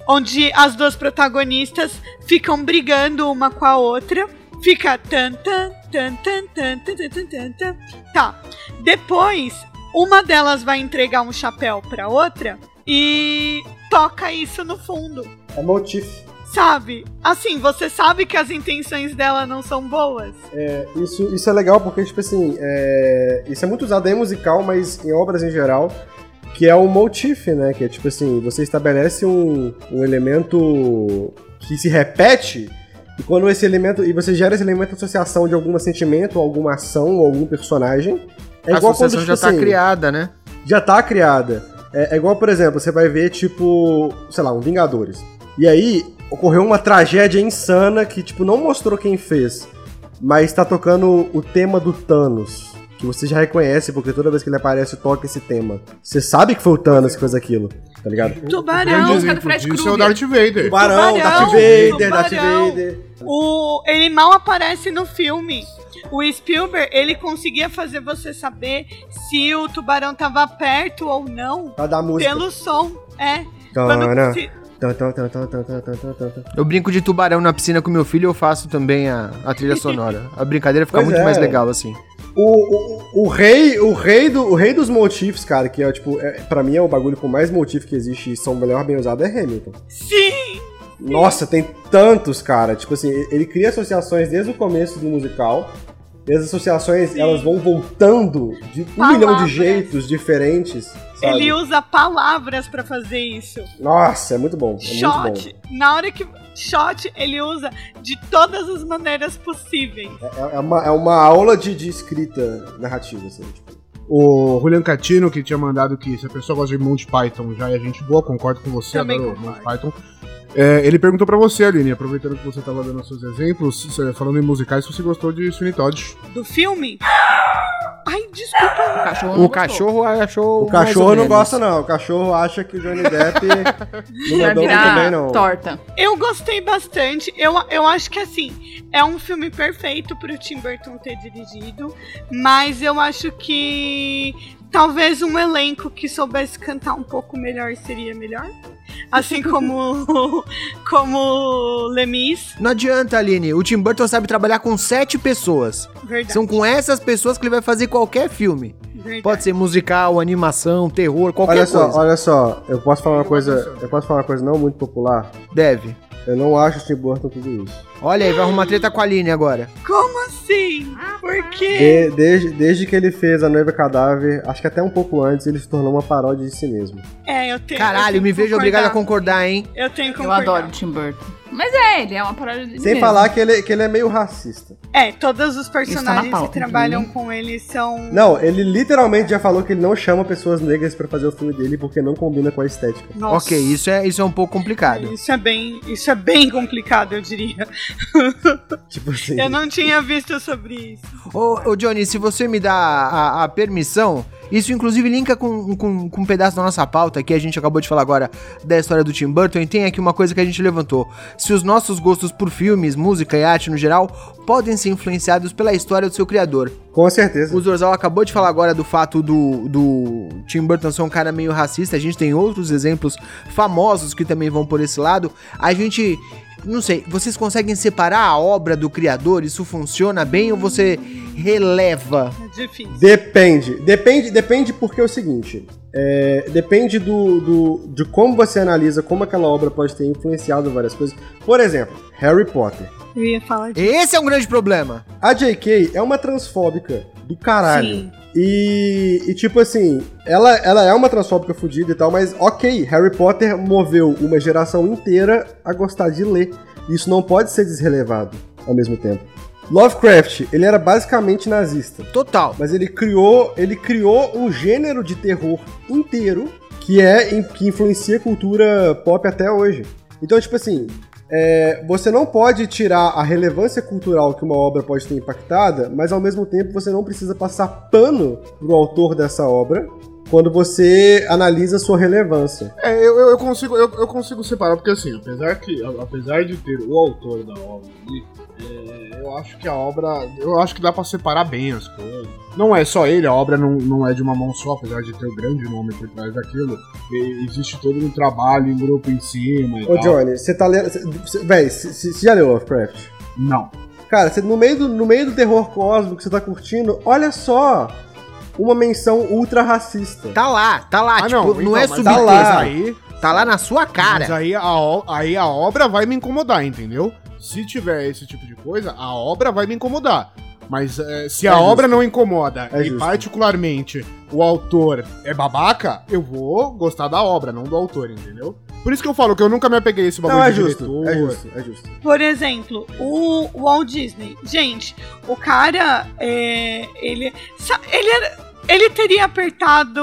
Onde as duas protagonistas ficam brigando uma com a outra. Fica tan tan tan tan tan tan tan tan tan. Tá. Depois, uma delas vai entregar um chapéu pra outra e toca isso no fundo. É motif. Sabe? Assim, você sabe que as intenções dela não são boas. É, isso, isso é legal porque, tipo assim, é, isso é muito usado em musical, mas em obras em geral, que é o motif, né? Que é tipo assim, você estabelece um, um elemento que se repete, e quando esse elemento. E você gera esse elemento de associação de algum sentimento, alguma ação, ou algum personagem. É a igual quando, associação tipo já tá assim, criada, né? já tá criada. É, é igual, por exemplo, você vai ver, tipo, sei lá, um Vingadores. E aí, ocorreu uma tragédia insana que, tipo, não mostrou quem fez, mas tá tocando o tema do Thanos que você já reconhece, porque toda vez que ele aparece, toca esse tema. Você sabe que foi o Thanos que fez aquilo, tá ligado? Tubarão, o do Fred Krueger. É o Darth Vader. Tubarão, tubarão Darth Vader, tubarão. Darth Vader. O... Ele mal aparece no filme. O Spielberg, ele conseguia fazer você saber se o tubarão tava perto ou não. Pra dar música. Pelo som, é. Quando, se, eu brinco de tubarão na piscina com meu filho e eu faço também a, a trilha sonora. A brincadeira fica pois muito é. mais legal assim. O, o, o rei, o rei do, o rei dos motifs, cara, que é tipo, é, pra mim é o bagulho com mais motif que existe e são melhor bem usado é Hamilton. Sim! Nossa, tem tantos, cara. Tipo assim, ele cria associações desde o começo do musical. E as associações, Sim. elas vão voltando de um Palavras. milhão de jeitos diferentes. Sabe? Ele usa palavras pra fazer isso. Nossa, é muito bom. É muito Shot. Na hora que. Shot, ele usa de todas as maneiras possíveis. bom. É, é uma, é uma aula de, de escrita narrativa, assim. Tipo. O Julian Catino, que tinha mandado que se a pessoa gosta de Monty Python já é gente boa, concordo com você, Também adoro. Monty Python. É, ele perguntou pra você, Aline, aproveitando que você tava dando os seus exemplos, falando em musicais, se você gostou de Sweeney Todd. Do filme. Ai, desculpa. O cachorro O cachorro achou. O cachorro mais ou não gosta, não. O cachorro acha que o Johnny Depp não Vai mandou muito virar bem, não. torta. Eu gostei bastante. Eu, eu acho que assim, é um filme perfeito pro Tim Burton ter dirigido. Mas eu acho que talvez um elenco que soubesse cantar um pouco melhor seria melhor. Assim como como Lemis, Não adianta, Aline. O Tim Burton sabe trabalhar com sete pessoas. verdade. São com essas pessoas que ele vai fazer qualquer filme. verdade. Pode ser musical, animação, terror, qualquer Olha só, coisa. olha só, eu posso falar uma coisa. Eu posso falar uma coisa não muito popular. Deve. Eu não acho o Tim Burton tudo isso. Olha aí, vai arrumar treta com a Aline agora. Como assim? Por quê? De- desde, desde que ele fez A Noiva Cadáver, acho que até um pouco antes, ele se tornou uma paródia de si mesmo. É, eu tenho. eu Caralho, tenho me que vejo obrigado a concordar. hein? Eu tenho que Eu concordar. adoro o Tim Burton. Mas é, ele é uma paródia dele Sem mesmo. falar que ele, que ele é meio racista. É, todos os tá personagens pauta, que trabalham inclusive. com ele são. Não, ele literalmente já falou que ele não chama pessoas negras pra fazer o filme dele porque não combina com a estética. Nossa. Ok, isso é, isso é um pouco complicado. Isso é bem, isso é bem complicado, eu diria. Tipo assim. Eu não tinha visto sobre isso. Ô, ô, Johnny, se você me dá a, a permissão, isso inclusive linka com, com, com um pedaço da nossa pauta, que a gente acabou de falar agora da história do Tim Burton, e tem aqui uma coisa que a gente levantou. Se os nossos gostos por filmes, música e arte no geral podem ser influenciados pela história do seu criador. Com certeza. O Zorzal acabou de falar agora do fato do, do Tim Burton ser um cara meio racista. A gente tem outros exemplos famosos que também vão por esse lado. A gente. Não sei, vocês conseguem separar a obra do criador? Isso funciona bem ou você releva? É difícil. Depende. Depende, depende porque é o seguinte. é, depende do, do, de como você analisa como aquela obra pode ter influenciado várias coisas. Por exemplo, Harry Potter. Eu ia falar disso. Esse é um grande problema. A J.K. é uma transfóbica do caralho. Sim. E, e, tipo assim, ela, ela é uma transfóbica fodida e tal, mas ok, Harry Potter moveu uma geração inteira a gostar de ler. Isso não pode ser desrelevado ao mesmo tempo. Lovecraft, ele era basicamente nazista, Total. mas ele criou, ele criou um gênero de terror inteiro que é que influencia a cultura pop até hoje. Então, tipo assim, é, você não pode tirar a relevância cultural que uma obra pode ter impactada, mas ao mesmo tempo você não precisa passar pano pro autor dessa obra quando você analisa sua relevância. É, eu, eu, consigo, eu, eu consigo separar, porque assim, apesar, que, apesar de ter o autor da obra ali, eu acho que a obra. Eu acho que dá pra separar bem as coisas. Não é só ele, a obra não, não é de uma mão só, apesar de ter o grande nome por trás daquilo. E existe todo um trabalho em grupo em cima e Ô tal. Johnny, você tá lendo. cê- cê- Véi, você já leu Lovecraft? Não. Cara, você, no, meio do, no meio do terror cósmico que você tá curtindo, olha só uma menção ultra racista. Tá lá, tá lá. Ah, tipo, não, não, então, é mas subtexto. tá lá. Aí, Tá lá na sua Mas cara. aí a, aí a obra vai me incomodar, entendeu? Se tiver esse tipo de coisa, a obra vai me incomodar. Mas eh, se É a justo. obra não incomoda É e justo. particularmente o autor é babaca, eu vou gostar da obra, não do autor, entendeu? Por isso que eu falo que eu nunca me apeguei a esse bagulho Não, é de justo, diretor. é justo, é justo. Por exemplo, o Walt Disney. Gente, o cara, é, ele, ele, era- ele teria apertado,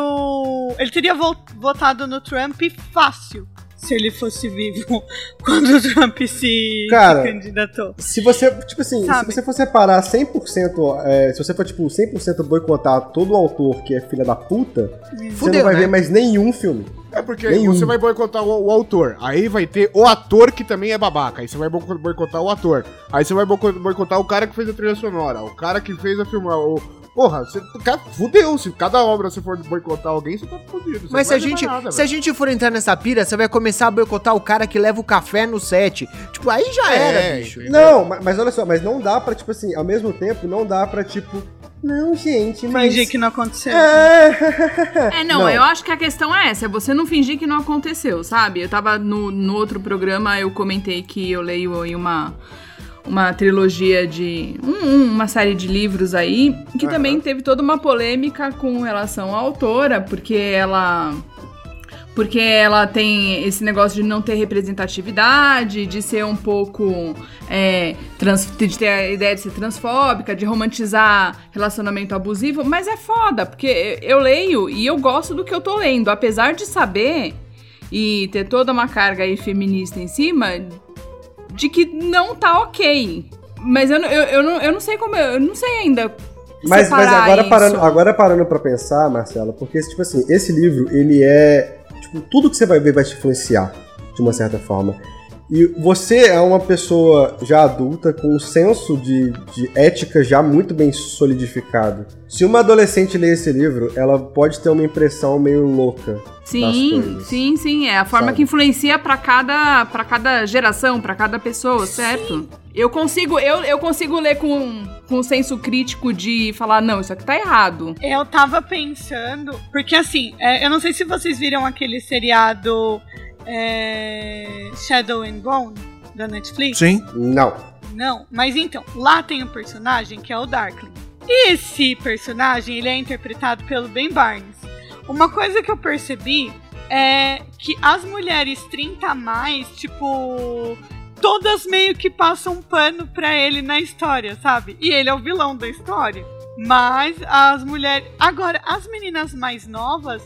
ele teria vo- votado no Trump fácil se ele fosse vivo quando o Trump se, Cara, se candidatou. Se você, tipo assim, Sabe? se você for separar 100%, é, se você for, tipo, 100% boicotar todo autor que é filha da puta, você Fudeu, não vai né? ver mais nenhum filme. É porque Nenhum. você vai boicotar o, o autor. Aí vai ter o ator que também é babaca. Aí você vai boico- boicotar o ator. Aí você vai boico- boicotar o cara que fez a trilha sonora. O cara que fez a filmar. O... Porra, você fudeu. Se cada obra você for boicotar alguém, você tá fudido. Você Mas se a, gente, nada, se a gente for entrar nessa pira, você vai começar a boicotar o cara que leva o café no set. Tipo, aí já É, era, bicho. Não, ma- mas, olha só, mas não dá pra, tipo assim, ao mesmo tempo, não dá pra, tipo, não, gente, mas... Fingir que não aconteceu. É, É, não, Não. eu acho que a questão é essa, é você não fingir que não aconteceu, sabe? Eu tava no, no outro programa, eu comentei que eu leio em uma, uma trilogia de. um- um- uma série de livros aí, que Aham. também teve toda uma polêmica com relação à autora, porque ela. Porque ela tem esse negócio de não ter representatividade, de ser um pouco. é, trans- de ter a ideia de ser transfóbica, de romantizar relacionamento abusivo. Mas é foda, porque eu leio e eu gosto do que eu tô lendo. Apesar de saber e ter toda uma carga aí feminista em cima, de que não tá ok. Mas eu, não- eu, eu, não, eu não sei como. Eu não sei ainda. Mas, mas agora, isso. parando, agora parando pra pensar, Marcela, porque, tipo assim, esse livro, ele é. Tudo que você vai ver vai te influenciar, de uma certa forma. E você é uma pessoa já adulta, com um senso de, de ética já muito bem solidificado. Se uma adolescente ler esse livro, ela pode ter uma impressão meio louca. Sim, coisas. sim, sim. É a forma Sabe? que influencia pra cada, pra cada geração, pra cada pessoa, certo? Eu consigo, eu, eu consigo ler com, com um senso crítico de falar, não, isso aqui tá errado. Eu tava pensando, porque assim, é, eu não sei se vocês viram aquele seriado é, Shadow and Bone da Netflix. Sim. Não. Não, mas então, lá tem um personagem que é o Darkling. E esse personagem, ele é interpretado pelo Ben Barnes. Uma coisa que eu percebi é que as mulheres 30 a mais, tipo, todas meio que passam um pano pra ele na história, sabe? E ele é o vilão da história. Mas as mulheres. Agora, as meninas mais novas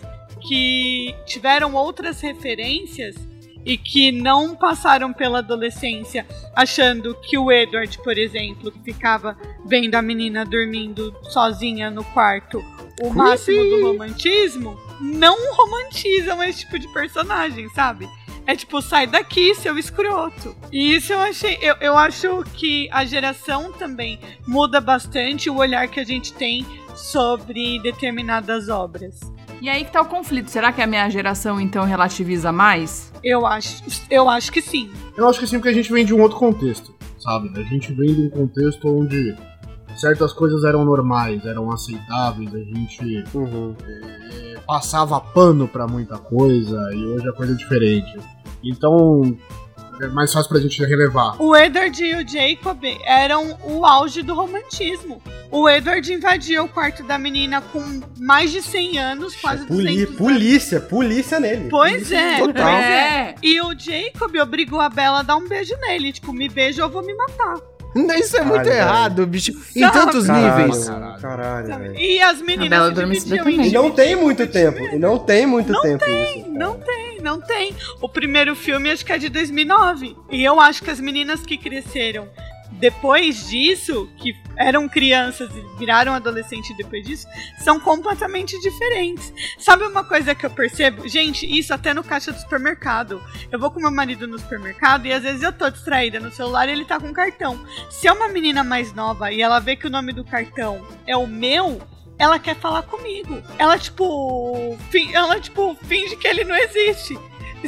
que tiveram outras referências e que não passaram pela adolescência achando que o Edward, por exemplo, que ficava vendo a menina dormindo sozinha no quarto, o máximo do romantismo, não romantizam esse tipo de personagem, sabe? É tipo, sai daqui, seu escroto. E isso eu achei. Eu, eu acho que a geração também muda bastante o olhar que a gente tem sobre determinadas obras. E aí que tá o conflito. Será que a minha geração, então, relativiza mais? Eu acho, eu acho que sim. Eu acho que sim, porque a gente vem de um outro contexto, sabe? A gente vem de um contexto onde certas coisas eram normais, eram aceitáveis, a gente Uhum. eh, passava pano pra muita coisa e hoje a coisa é diferente. Então é mais fácil pra gente relevar. O Edward e o Jacob eram o auge do romantismo. O Edward invadia o quarto da menina com mais de 100 anos, quase 200 Poli- anos. polícia, polícia nele. Pois Polícia é, total. pois é. E o Jacob obrigou a Bella a dar um beijo nele. Tipo, me beija ou eu vou me matar. Isso é muito Caralho, errado, bicho. Em Sabe? tantos Caralho, níveis. Caralho, velho. E as meninas Bela se Adormecida dividiam em E não tem muito tempo. E não tem muito tempo isso. cara. Não tem, não tem. O primeiro filme acho que é de 2009. E eu acho que as meninas que cresceram depois disso, que eram crianças e viraram adolescente depois disso, são completamente diferentes. Sabe uma coisa que eu percebo? Gente, isso até no caixa do supermercado. Eu vou com meu marido no supermercado e às vezes eu tô distraída no celular e ele tá com cartão. Se é uma menina mais nova e ela vê que o nome do cartão é o meu, ela quer falar comigo. Ela, tipo. Ela, tipo, finge que ele não existe.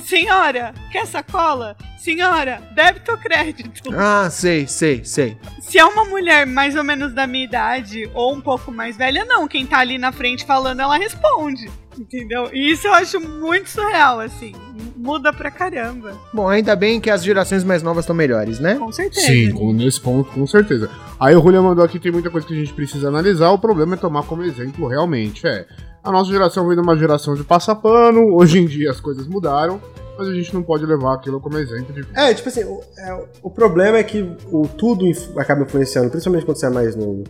Senhora, quer sacola? Senhora, débito ou crédito? Ah, sei, sei, sei. Se é uma mulher mais ou menos da minha idade ou um pouco mais velha, não. Quem tá ali na frente falando, ela responde. Entendeu? E isso eu acho muito surreal, assim. Muda pra caramba. Bom, ainda bem que as gerações mais novas estão melhores, né? Com certeza. Sim, com- nesse ponto, com certeza. Aí o Julian mandou aqui, tem muita coisa que a gente precisa analisar, o problema é tomar como exemplo realmente. É, a nossa geração vem de uma geração de passapano, hoje em dia as coisas mudaram, mas a gente não pode levar aquilo como exemplo de vida. É, tipo assim, o, é, o problema é que o, tudo inf- acaba influenciando, principalmente quando você é mais novo.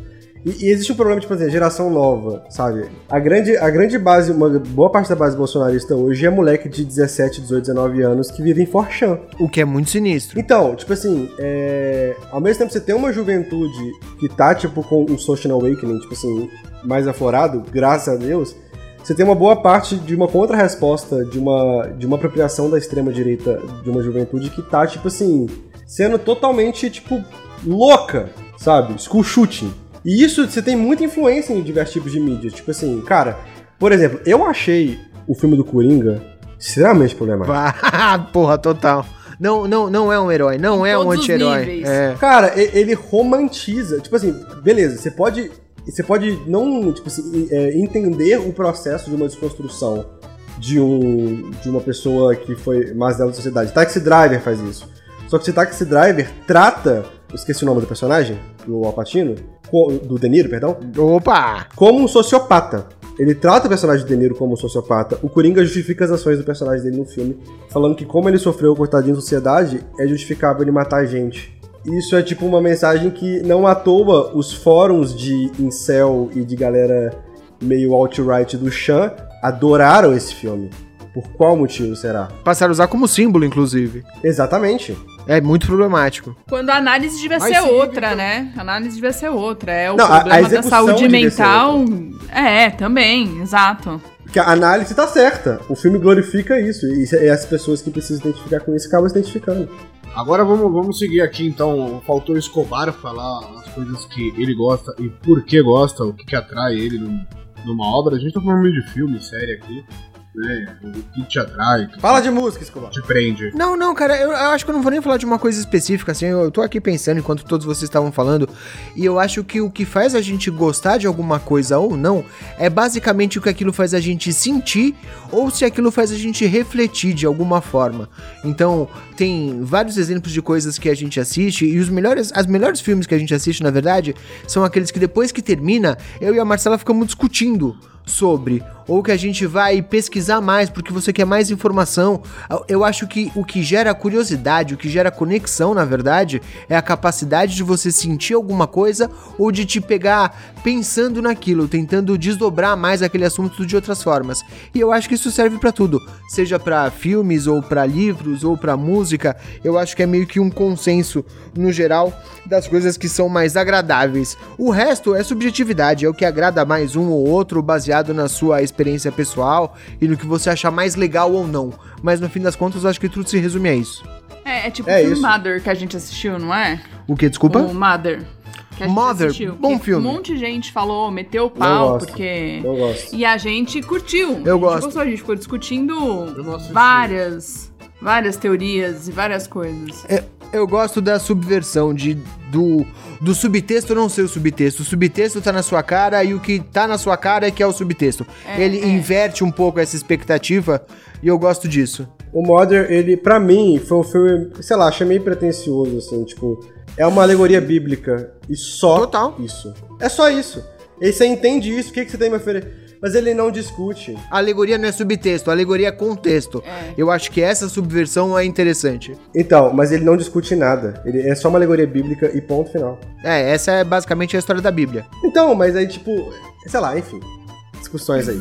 E, e existe um problema, tipo assim, a geração nova, sabe? A grande, a grande base, uma boa parte da base bolsonarista hoje é moleque de 17, 18, 19 anos que vive em Forchan. O que é muito sinistro. Então, tipo assim, é... ao mesmo tempo você tem uma juventude que tá, tipo, com um social awakening, tipo assim, mais aflorado, graças a Deus, você tem uma boa parte de uma contra-resposta, de uma, de uma apropriação da extrema-direita de uma juventude que tá, tipo assim, sendo totalmente, tipo, louca, sabe? School shooting. E isso, você tem muita influência em diversos tipos de mídia. Tipo assim, cara, por exemplo, eu achei o filme do Coringa extremamente problemático. Ah, porra, total. Não, não, não é um herói, não Em é um todos anti-herói. É. Cara, ele romantiza. Tipo assim, beleza, você pode. Você pode não, tipo assim, é, entender o processo de uma desconstrução de um. de uma pessoa que foi mais dela da sociedade. Taxi Driver faz isso. Só que esse Taxi Driver trata eu esqueci o nome do personagem, do Alpatino, do De Niro, perdão, Opa! como um sociopata. Ele trata o personagem de De Niro como um sociopata. O Coringa justifica as ações do personagem dele no filme, falando que como ele sofreu coitadinho da sociedade, é justificável ele matar gente. Isso é tipo uma mensagem que não à toa os fóruns de incel e de galera meio alt-right do Chan adoraram esse filme. Por qual motivo será? Passaram a usar como símbolo, inclusive. Exatamente. É muito problemático. Quando a análise devia Mas ser sim, outra, né? A análise devia ser outra. É o Não, a- a problema da saúde mental. É, também, exato. Porque a análise tá certa. O filme glorifica isso. E e as pessoas que precisam se identificar com isso acabam se identificando. Agora vamos, vamos seguir aqui então. Faltou Escobar falar as coisas que ele gosta e por que gosta, o que, que atrai ele num- numa obra. A gente tá falando de filme, série aqui, né? O que te atrai, que Fala de música, Escobar. te prende. Não, não, cara, eu, eu acho que eu não vou nem falar de uma coisa específica, assim, eu, eu tô aqui pensando enquanto todos vocês estavam falando, e eu acho que o que faz a gente gostar de alguma coisa ou não, é basicamente o que aquilo faz a gente sentir, ou se aquilo faz a gente refletir de alguma forma. Então, tem vários exemplos de coisas que a gente assiste, e os melhores, as melhores filmes que a gente assiste, na verdade, são aqueles que depois que termina, eu e a Marcela ficamos discutindo sobre, ou que a gente vai pesquisar mais porque você quer mais informação. Eu acho que o que gera curiosidade, o que gera conexão, na verdade, é a capacidade de você sentir alguma coisa ou de te pegar pensando naquilo, tentando desdobrar mais aquele assunto de outras formas. E eu acho que isso serve pra tudo, seja pra filmes ou pra livros ou pra música. Eu acho que é meio que um consenso no geral das coisas que são mais agradáveis. O resto é subjetividade, é o que agrada mais um ou outro baseado na sua experiência pessoal e no que você achar mais legal ou não. Mas no fim das contas, eu acho que tudo se resume a isso. É, é tipo É o filme isso. Mother que a gente assistiu, não é? O que, desculpa? O Mother. Que a gente Mother, assistiu, bom filme. Um monte de gente falou, meteu o pau, gosto. porque. Não gosto. E a gente curtiu. Eu a gente gosto. Gostou, a gente ficou discutindo várias, várias teorias e várias coisas. É, eu gosto da subversão, de, do, do subtexto não ser o subtexto. O subtexto tá na sua cara e o que tá na sua cara é que é o subtexto. É, Ele é. inverte um pouco essa expectativa e eu gosto disso. O Mother, ele, pra mim, foi um filme, sei lá, achei meio pretencioso, assim, tipo, é uma alegoria bíblica e só Total. isso. É só isso. E você entende isso, o que, que você tem a me oferecer? Mas ele não discute. A alegoria não é subtexto, a alegoria é contexto. É. Eu acho que essa subversão é interessante. Então, mas ele não discute nada. Ele é só uma alegoria bíblica e ponto final. É, essa é basicamente a história da Bíblia. Então, mas aí, tipo, sei lá, enfim. Discussões aí.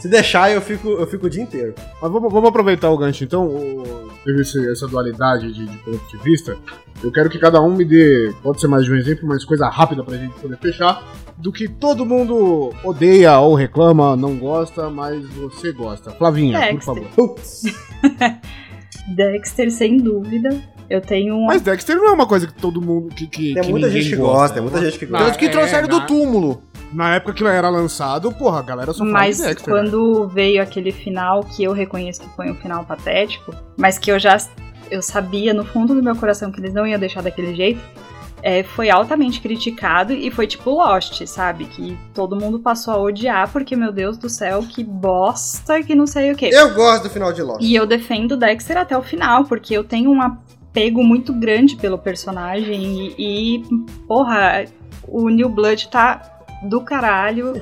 Se deixar, eu fico, eu fico o dia inteiro. Mas vamos, vamos aproveitar o gancho então. o- teve esse- essa dualidade de, de ponto de vista. Eu quero que cada um me dê, pode ser mais de um exemplo, mas coisa rápida pra gente poder fechar. Do que todo mundo odeia ou reclama, não gosta, mas você gosta. Flavinha, por Dexter. favor. Putz. Dexter, sem dúvida. Eu tenho um. Mas Dexter não é uma coisa que todo mundo. Que, que, Tem que muita gente que gosta, tem muita gente que Não, gosta. Tanto que é, trouxeram do na- túmulo. Na época que era lançado, porra, a galera só falava Mas de Dexter. né? quando veio aquele final que eu reconheço que foi um final patético, mas que eu já eu sabia no fundo do meu coração que eles não iam deixar daquele jeito, é, foi altamente criticado e foi tipo Lost, sabe? Que todo mundo passou a odiar porque, meu Deus do céu, que bosta, que não sei o quê. Eu gosto do final de Lost. E eu defendo Dexter até o final, porque eu tenho um apego muito grande pelo personagem e, e, porra, o New Blood tá do caralho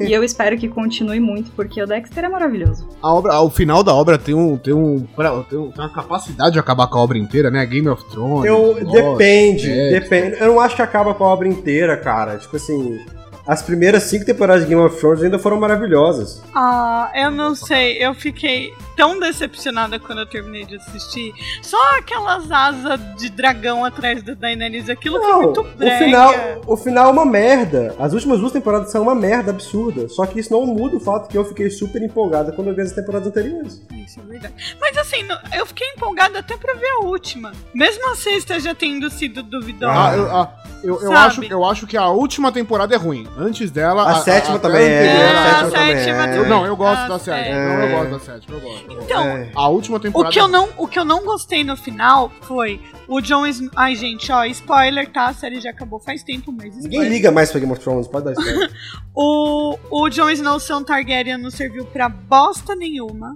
e eu espero que continue muito, porque o Dexter é maravilhoso. A obra, o final da obra tem um, tem um, tem um- uma capacidade de acabar com a obra inteira, né? Game of Thrones. Eu, depende, Dexter. depende. Eu não acho que acaba com a obra inteira, cara. Tipo assim, as primeiras cinco temporadas de Game of Thrones ainda foram maravilhosas. Ah, eu não sei, eu fiquei tão decepcionada quando eu terminei de assistir. Só aquelas asas de dragão atrás da Daenerys, aquilo foi Não, muito o brega. final, o final é uma merda. As últimas duas temporadas são uma merda absurda. Só que isso não muda o fato que eu fiquei super empolgada quando eu vi as temporadas anteriores. Isso é verdade. Mas assim, eu fiquei empolgada até pra ver a última. Mesmo a sexta já tendo sido duvidosa. Ah, eu, ah, eu, eu acho, eu acho que a última temporada é ruim. Antes dela. A sétima até também é, anterior- a a sétima também sétima é. Eu- Não, eu gosto Ah, da sétima. é. Não, eu gosto da sétima. Eu gosto. Então, É. A última O temporada. que, eu não, o que eu não gostei no final foi o Jon Snow. Ai, gente, ó, spoiler, tá? A série já acabou faz tempo, mas Ninguém spoiler. liga mais pra Game of Thrones, pode dar spoiler. O, o Jon Snow ser um Targaryen não serviu pra bosta nenhuma.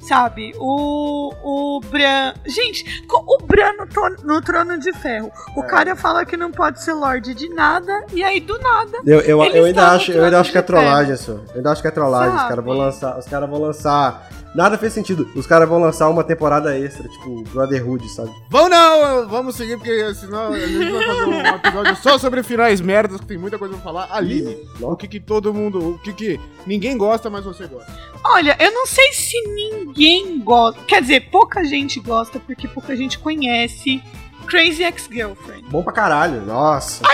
Sabe? O, o Bran. Gente, o Bran no, to- no Trono de Ferro. O cara fala que não pode ser Lorde de nada, e aí do nada. Eu, eu, eu ainda acho, eu ainda acho que é trollagem isso. Eu ainda acho que é trollagem. Os caras vão lançar. Os caras vão lançar. Nada fez sentido. Os caras vão lançar uma temporada extra, tipo Brotherhood, sabe? Vamos não, vamos seguir, porque senão a gente vai fazer um episódio só sobre finais merdas, que tem muita coisa pra falar. Aline, o que que todo mundo, o que que ninguém gosta, mas você gosta? Olha, eu não sei se ninguém gosta. Quer dizer, pouca gente gosta, porque pouca gente conhece Crazy Ex-Girlfriend. Bom pra caralho, nossa.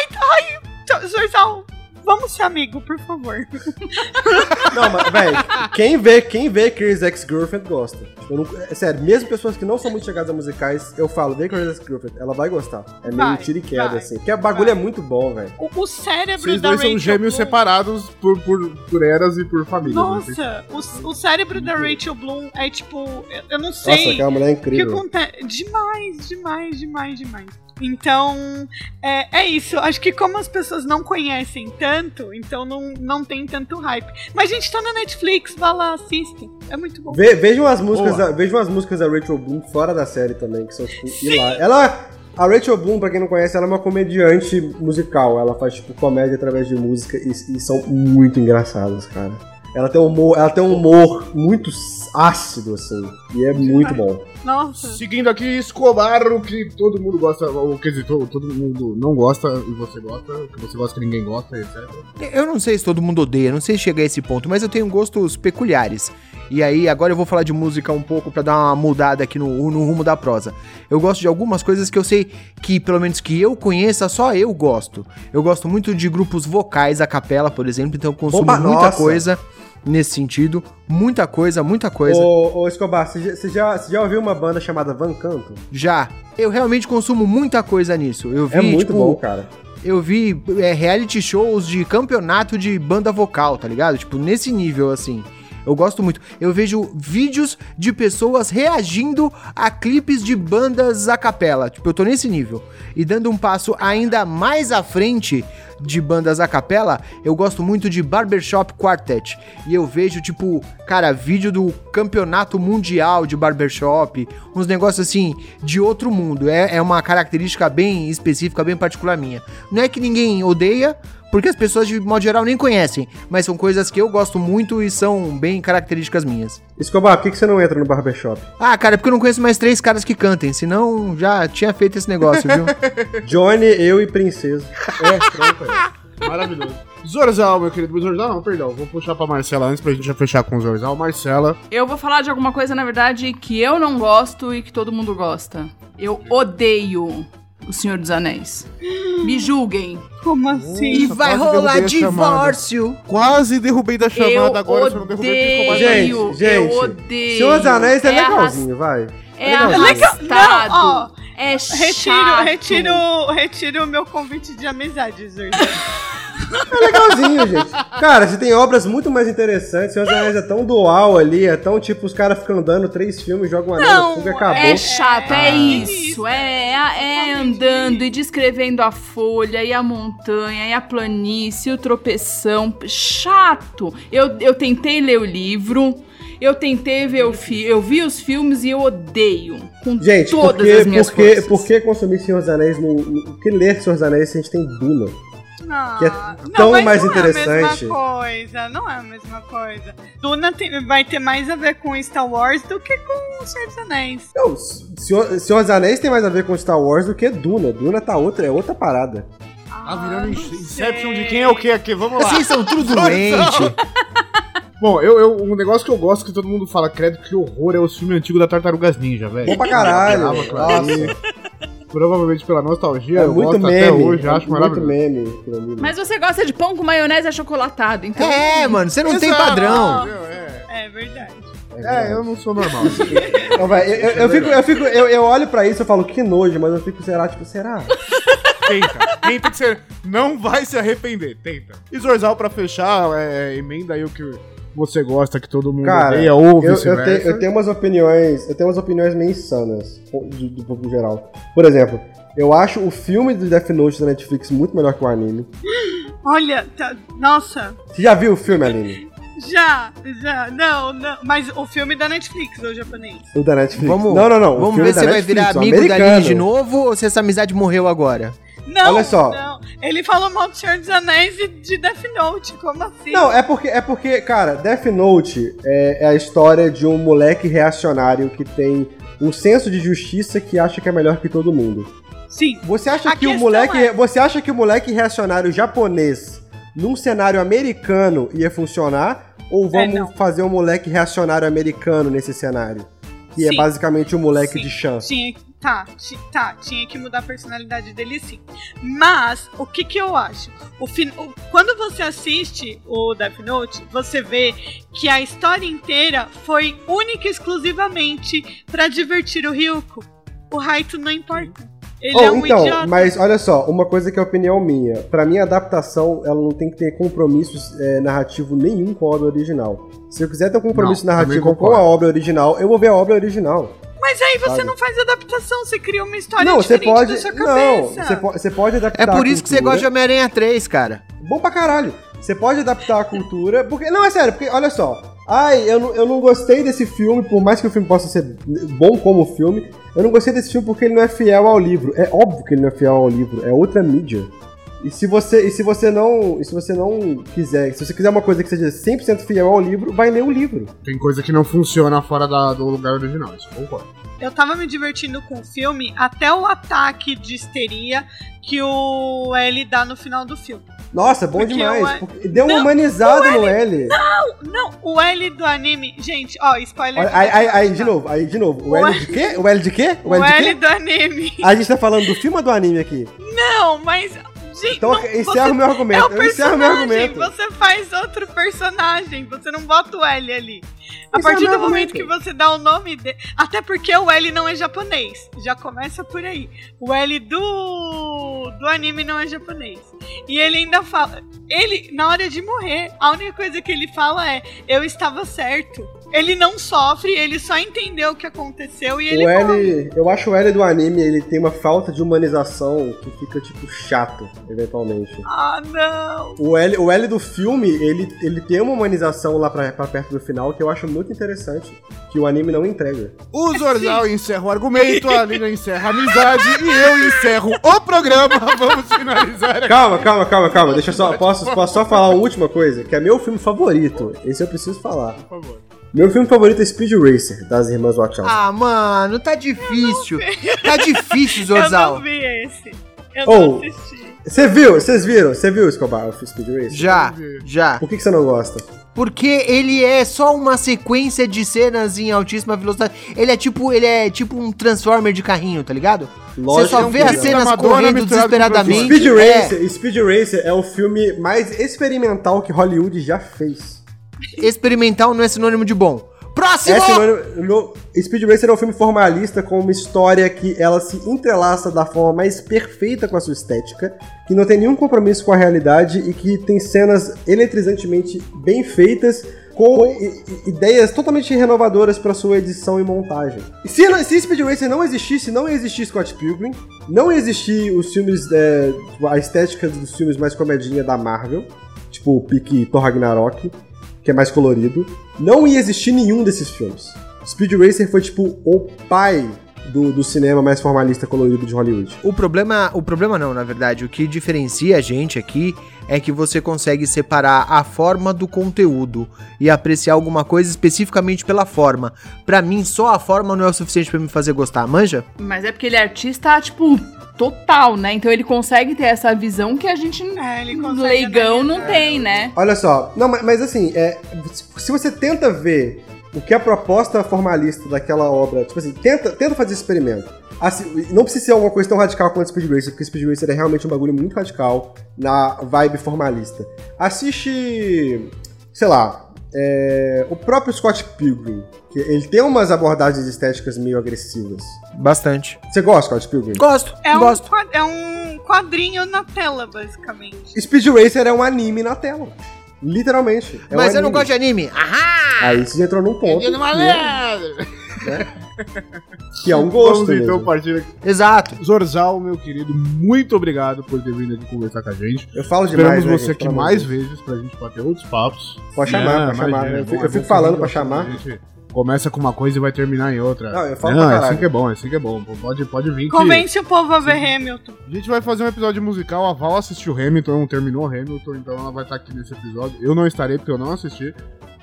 Então, Zorzal, vamos ser amigo, por favor. Não, mas, velho, quem vê, quem vê Crazy Ex-Girlfriend gosta. Eu não- é sério, mesmo pessoas que não são muito chegadas a musicais, eu falo, vê Crazy Ex-Girlfriend, ela vai gostar. É meio Vai, tiro e queda, vai, assim. Porque o bagulho é muito bom, velho. O, o cérebro Vocês da dois Rachel são gêmeos Bloom- separados por, por, por eras e por famílias. né? Nossa, o, o cérebro da Rachel Bloom é tipo. Eu, eu não Nossa, sei. aquela mulher é o que incrível. acontece. Demais, demais, demais, demais. Então, é, é isso. Acho que como as pessoas não conhecem tanto, então não, não tem tanto hype. Mas, gente, tá na Netflix, vá lá, assista. É muito bom. Ve- vejam as músicas, Boa. da, vejam as músicas da Rachel Bloom fora da série também, que são tipo hilárias. Ela, a Rachel Bloom, pra quem não conhece, ela é uma comediante musical. Ela faz tipo comédia através de música e, e são muito engraçadas, cara. Ela tem um humor, ela tem um humor muito ácido assim, e é muito bom. Nossa. Seguindo aqui, Escobar, o que todo mundo gosta, ou quer dizer, todo, mundo não gosta e você gosta, o que você gosta que ninguém gosta, etc. Eu não sei se todo mundo odeia, não sei se chega a esse ponto, mas eu tenho gostos peculiares. E aí, agora eu vou falar de música um pouco pra dar uma mudada aqui no, no rumo da prosa. Eu gosto de algumas coisas que eu sei que, pelo menos que eu conheça, só eu gosto. Eu gosto muito de grupos vocais, a capela, por exemplo, então eu consumo Opa, muita nossa. coisa nesse sentido. Muita coisa, muita coisa. Ô, ô Escobar, você já, já ouviu uma banda chamada Van Canto? Já. Eu realmente consumo muita coisa nisso. Eu vi, É muito tipo, bom, cara. eu vi é, reality shows de campeonato de banda vocal, tá ligado? Tipo, nesse nível, assim. Eu gosto muito. Eu vejo vídeos de pessoas reagindo a clipes de bandas a capela. Tipo, eu tô nesse nível. E dando um passo ainda mais à frente de bandas a capela, eu gosto muito de Barbershop Quartet. E eu vejo, tipo, cara, vídeo do campeonato mundial de barbershop, uns negócios assim, de outro mundo. É, é uma característica bem específica, bem particular minha. Não é que ninguém odeia, porque as pessoas de modo geral nem conhecem, mas são coisas que eu gosto muito e são bem características minhas. Escobar, por que, que você não entra no barbershop? Ah, cara, é porque eu não conheço mais três caras que cantem, senão já tinha feito esse negócio, viu? Johnny, eu e Princesa. É, pronto aí. Maravilhoso. Zorzal, meu querido. Zorzal, não, perdão. Vou puxar pra Marcela antes pra gente já fechar com o Zorzal. Marcela. Eu vou falar de alguma coisa, na verdade, que eu não gosto e que todo mundo gosta. Eu odeio O Senhor dos Anéis. Me julguem. Como assim? e Nossa, vai quase rolar derrubei a chamada. divórcio. Quase derrubei da chamada eu agora, se eu não derrubei odeio, Gente, gente, eu odeio. Senhor dos Anéis é, arras- legalzinho, vai. É legalzinho. arrastado. Não, ó, é chato. Retiro, retiro, retiro o meu convite de amizade, Zorzal. É legalzinho, gente. Cara, você tem obras muito mais interessantes. Senhor dos Anéis é tão dual ali, é tão tipo, os caras ficam andando três filmes, jogam um anel Não, no fogo e acabou. É chato, é Ah. isso. É, é andando e descrevendo a folha, e a montanha, e a planície, o tropeção. Chato. Eu, eu tentei ler o livro, eu tentei ver o filme, eu vi os filmes e eu odeio. Com Gente, todas que, as minhas por, que, forças. por que consumir Senhor dos Anéis no. no- Por que ler Senhor dos Anéis se a gente tem Duna? Ah, Que é não, tão mas mais não interessante. É a mesma coisa, não é a mesma coisa. Duna tem- vai ter mais a ver com Star Wars do que com o Senhor dos Anéis. Não, Senhor, Senhor dos Anéis tem mais a ver com Star Wars do que Duna. Duna tá outra, é outra parada. Tá virando não Inception sei. de quem é o que aqui. Vamos lá. Vocês são tudo doente. Bom, eu, eu, um negócio que eu gosto que todo mundo fala, credo, que horror, é os filmes antigos da Tartarugas Ninja, velho. Bom pra caralho. Nossa, Provavelmente pela nostalgia, é eu muito gosto meme. até hoje, é acho muito maravilhoso. meme. né? Mas você gosta de pão com maionese achocolatado, então. É, mano, você não tem Exato, padrão. entendeu? É, É verdade. é, eu não sou normal. Não, vai, eu, eu, eu fico, eu, fico eu, eu olho pra isso e falo, que nojo, mas eu fico, será? Tipo, será? Tenta. Tenta que você não vai se arrepender. Tenta. E Zorzal, pra fechar, é, emenda aí o que você gosta, que todo mundo Cara, odeia, ou Eu, eu, vice-versa. te- eu tenho umas opiniões, eu tenho umas opiniões meio insanas do, do público geral. Por exemplo, eu acho o filme do Death Note da Netflix muito melhor que o anime. Olha, tá- nossa, Você já viu o filme, Aline? Já, já. Não, não. Mas o filme da Netflix, o japonês. O da Netflix. Vamos, não, não, não. Vamos ver se vai virar amigo da linha de novo ou se essa amizade morreu agora. Não, Olha só. não. Ele falou mal do Senhor dos Anéis e de Death Note. Como assim? Não, é porque, é porque, cara, Death Note é, é a história de um moleque reacionário que tem um senso de justiça que acha que é melhor que todo mundo. Sim. Você acha A que o moleque, é- você acha que o moleque reacionário japonês num cenário americano ia funcionar ou vamos É, fazer um moleque reacionário americano nesse cenário? Que é Sim. basicamente o moleque Sim. de Chan. Tinha, tá, ti- tá, tinha que mudar a personalidade dele sim. Mas, o que que eu acho? O fin- o- quando você assiste o Death Note, você vê que a história inteira foi única e exclusivamente pra divertir o Ryuko. O Raito não importa. Ele Oh, é um então, idiota. mas olha só, uma coisa que é opinião minha. Pra mim, a adaptação, ela não tem que ter compromissos é, narrativo nenhum com a obra original. Se eu quiser ter um compromisso Não, narrativo com a obra original, eu vou ver a obra original. Mas aí você sabe? não faz adaptação, você cria uma história não, você diferente pode. da sua Não, cabeça. você pode, você pode adaptar. É por a isso que você gosta de Homem-Aranha 3, cara. Bom pra caralho. Você pode adaptar a cultura. Porque. Não, é sério, porque olha só. Ai, eu não, eu não gostei desse filme, por mais que o filme possa ser bom como filme, eu não gostei desse filme porque ele não é fiel ao livro. É óbvio que ele não é fiel ao livro, é outra mídia. E se você, e se você não, e se você não quiser, se você quiser uma coisa que seja 100% fiel ao livro, vai ler o livro. Tem coisa que não funciona fora da- do lugar original, isso eu concordo. Eu tava me divertindo com o filme até o ataque de histeria que o L dá no final do filme. Nossa, bom Porque demais. o L- deu uma Não, humanizada no L. Não, o L do anime. Gente, ó, spoiler. Olha, Aí, aí, aí, de novo, aí, de novo. O O L de quê? O L de quê? O L de L quê? do anime. A gente tá falando do filme ou do anime aqui? Não, mas. Gente, Então não, encerra você- o meu argumento. É o eu encerro meu argumento. você faz outro personagem, você não bota o L ali. A Esse é partir meu do momento que você dá o nome dele. Até porque o L não é japonês. Já começa por aí. O L do, do anime não é japonês. E ele ainda fala. Ele, na hora de morrer, a única coisa que ele fala é: Eu estava certo. Ele não sofre, ele só entendeu o que aconteceu e ele O. L, eu acho o L do anime, ele tem uma falta de humanização que fica, tipo, chato, eventualmente. Ah, não. O L, o L do filme, ele, ele tem uma humanização lá pra, pra perto do final que eu acho muito interessante, que o anime não entrega. O Zorzal encerra o argumento, a Lina encerra a amizade e eu encerro o programa. Vamos finalizar aqui. Calma, calma, calma, calma, deixa eu só, posso, posso só falar uma última coisa, que é meu filme favorito, esse eu preciso falar. Por favor. Meu filme favorito é Speed Racer, das irmãs Wachowski. Ah, mano, tá difícil. Tá difícil, Eu não Zorzal. vi esse. Eu Oh. não assisti. Você viu, vocês viram, você viu, Escobar, o Speed Racer? Já, já. Por que, você não gosta? Porque ele é só uma sequência de cenas em altíssima velocidade. Ele é tipo, ele é tipo um Transformer de carrinho, tá ligado? Você só vê não. as cenas correndo com desesperadamente. Speed É, Racer, Speed Racer é o filme mais experimental que Hollywood já fez. Experimental não é sinônimo de bom. Próximo! É sinônimo- Speed Racer é um filme formalista com uma história que ela se entrelaça da forma mais perfeita com a sua estética, que não tem nenhum compromisso com a realidade e que tem cenas eletrizantemente bem feitas com ideias totalmente renovadoras para sua edição e montagem. Se, se Speed Racer não existisse, não ia existir Scott Pilgrim, não ia existir os filmes, é, a estética dos filmes mais comedinha da Marvel, tipo o pique Thor Ragnarok, que é mais colorido, não ia existir nenhum desses filmes. Speed Racer foi tipo o pai do, do cinema mais formalista colorido de Hollywood. O problema, o problema não, na verdade, o que diferencia a gente aqui é que você consegue separar a forma do conteúdo e apreciar alguma coisa especificamente pela forma. Pra mim, só a forma não é o suficiente pra me fazer gostar, manja? Mas é porque ele é artista, tipo, total, né? Então ele consegue ter essa visão que a gente, É, leigão, não tem, né? Olha só, não, mas, mas assim, é, se você tenta ver o que é a proposta formalista daquela obra, tipo assim, tenta, tenta fazer esse experimento. Assim, não precisa ser alguma coisa tão radical quanto Speed Racer, porque Speed Racer é realmente um bagulho muito radical na vibe formalista. Assiste, sei lá, é, o próprio Scott Pilgrim, que ele tem umas abordagens estéticas meio agressivas. Bastante. Você gosta, Scott Pilgrim? Gosto, É um, gosto. quad- é um quadrinho na tela, basicamente. Speed Racer é um anime na tela. Literalmente. É um Mas eu não anime. gosto de anime. Ahá! Aí você já entrou num ponto. Ele é que- malandro. Que é um gosto Vamos então mesmo. partir aqui. Exato. Zorzal, meu querido, muito obrigado por ter vindo aqui conversar com a gente. Eu falo demais, Esperamos né, você gente? aqui mais de Deus. vezes pra gente bater outros papos. Pode chamar, pode chamar. Eu fico- eu fico falando que pra a chamar. gente Começa com uma coisa e vai terminar em outra. Não, eu falo Não, pra é assim que é bom, é assim que é bom. Pode, pode vir que... Convence o povo a ver Hamilton. A gente vai fazer um episódio musical, a Val assistiu Hamilton, não terminou Hamilton, então ela vai estar aqui nesse episódio. Eu não estarei porque eu não assisti.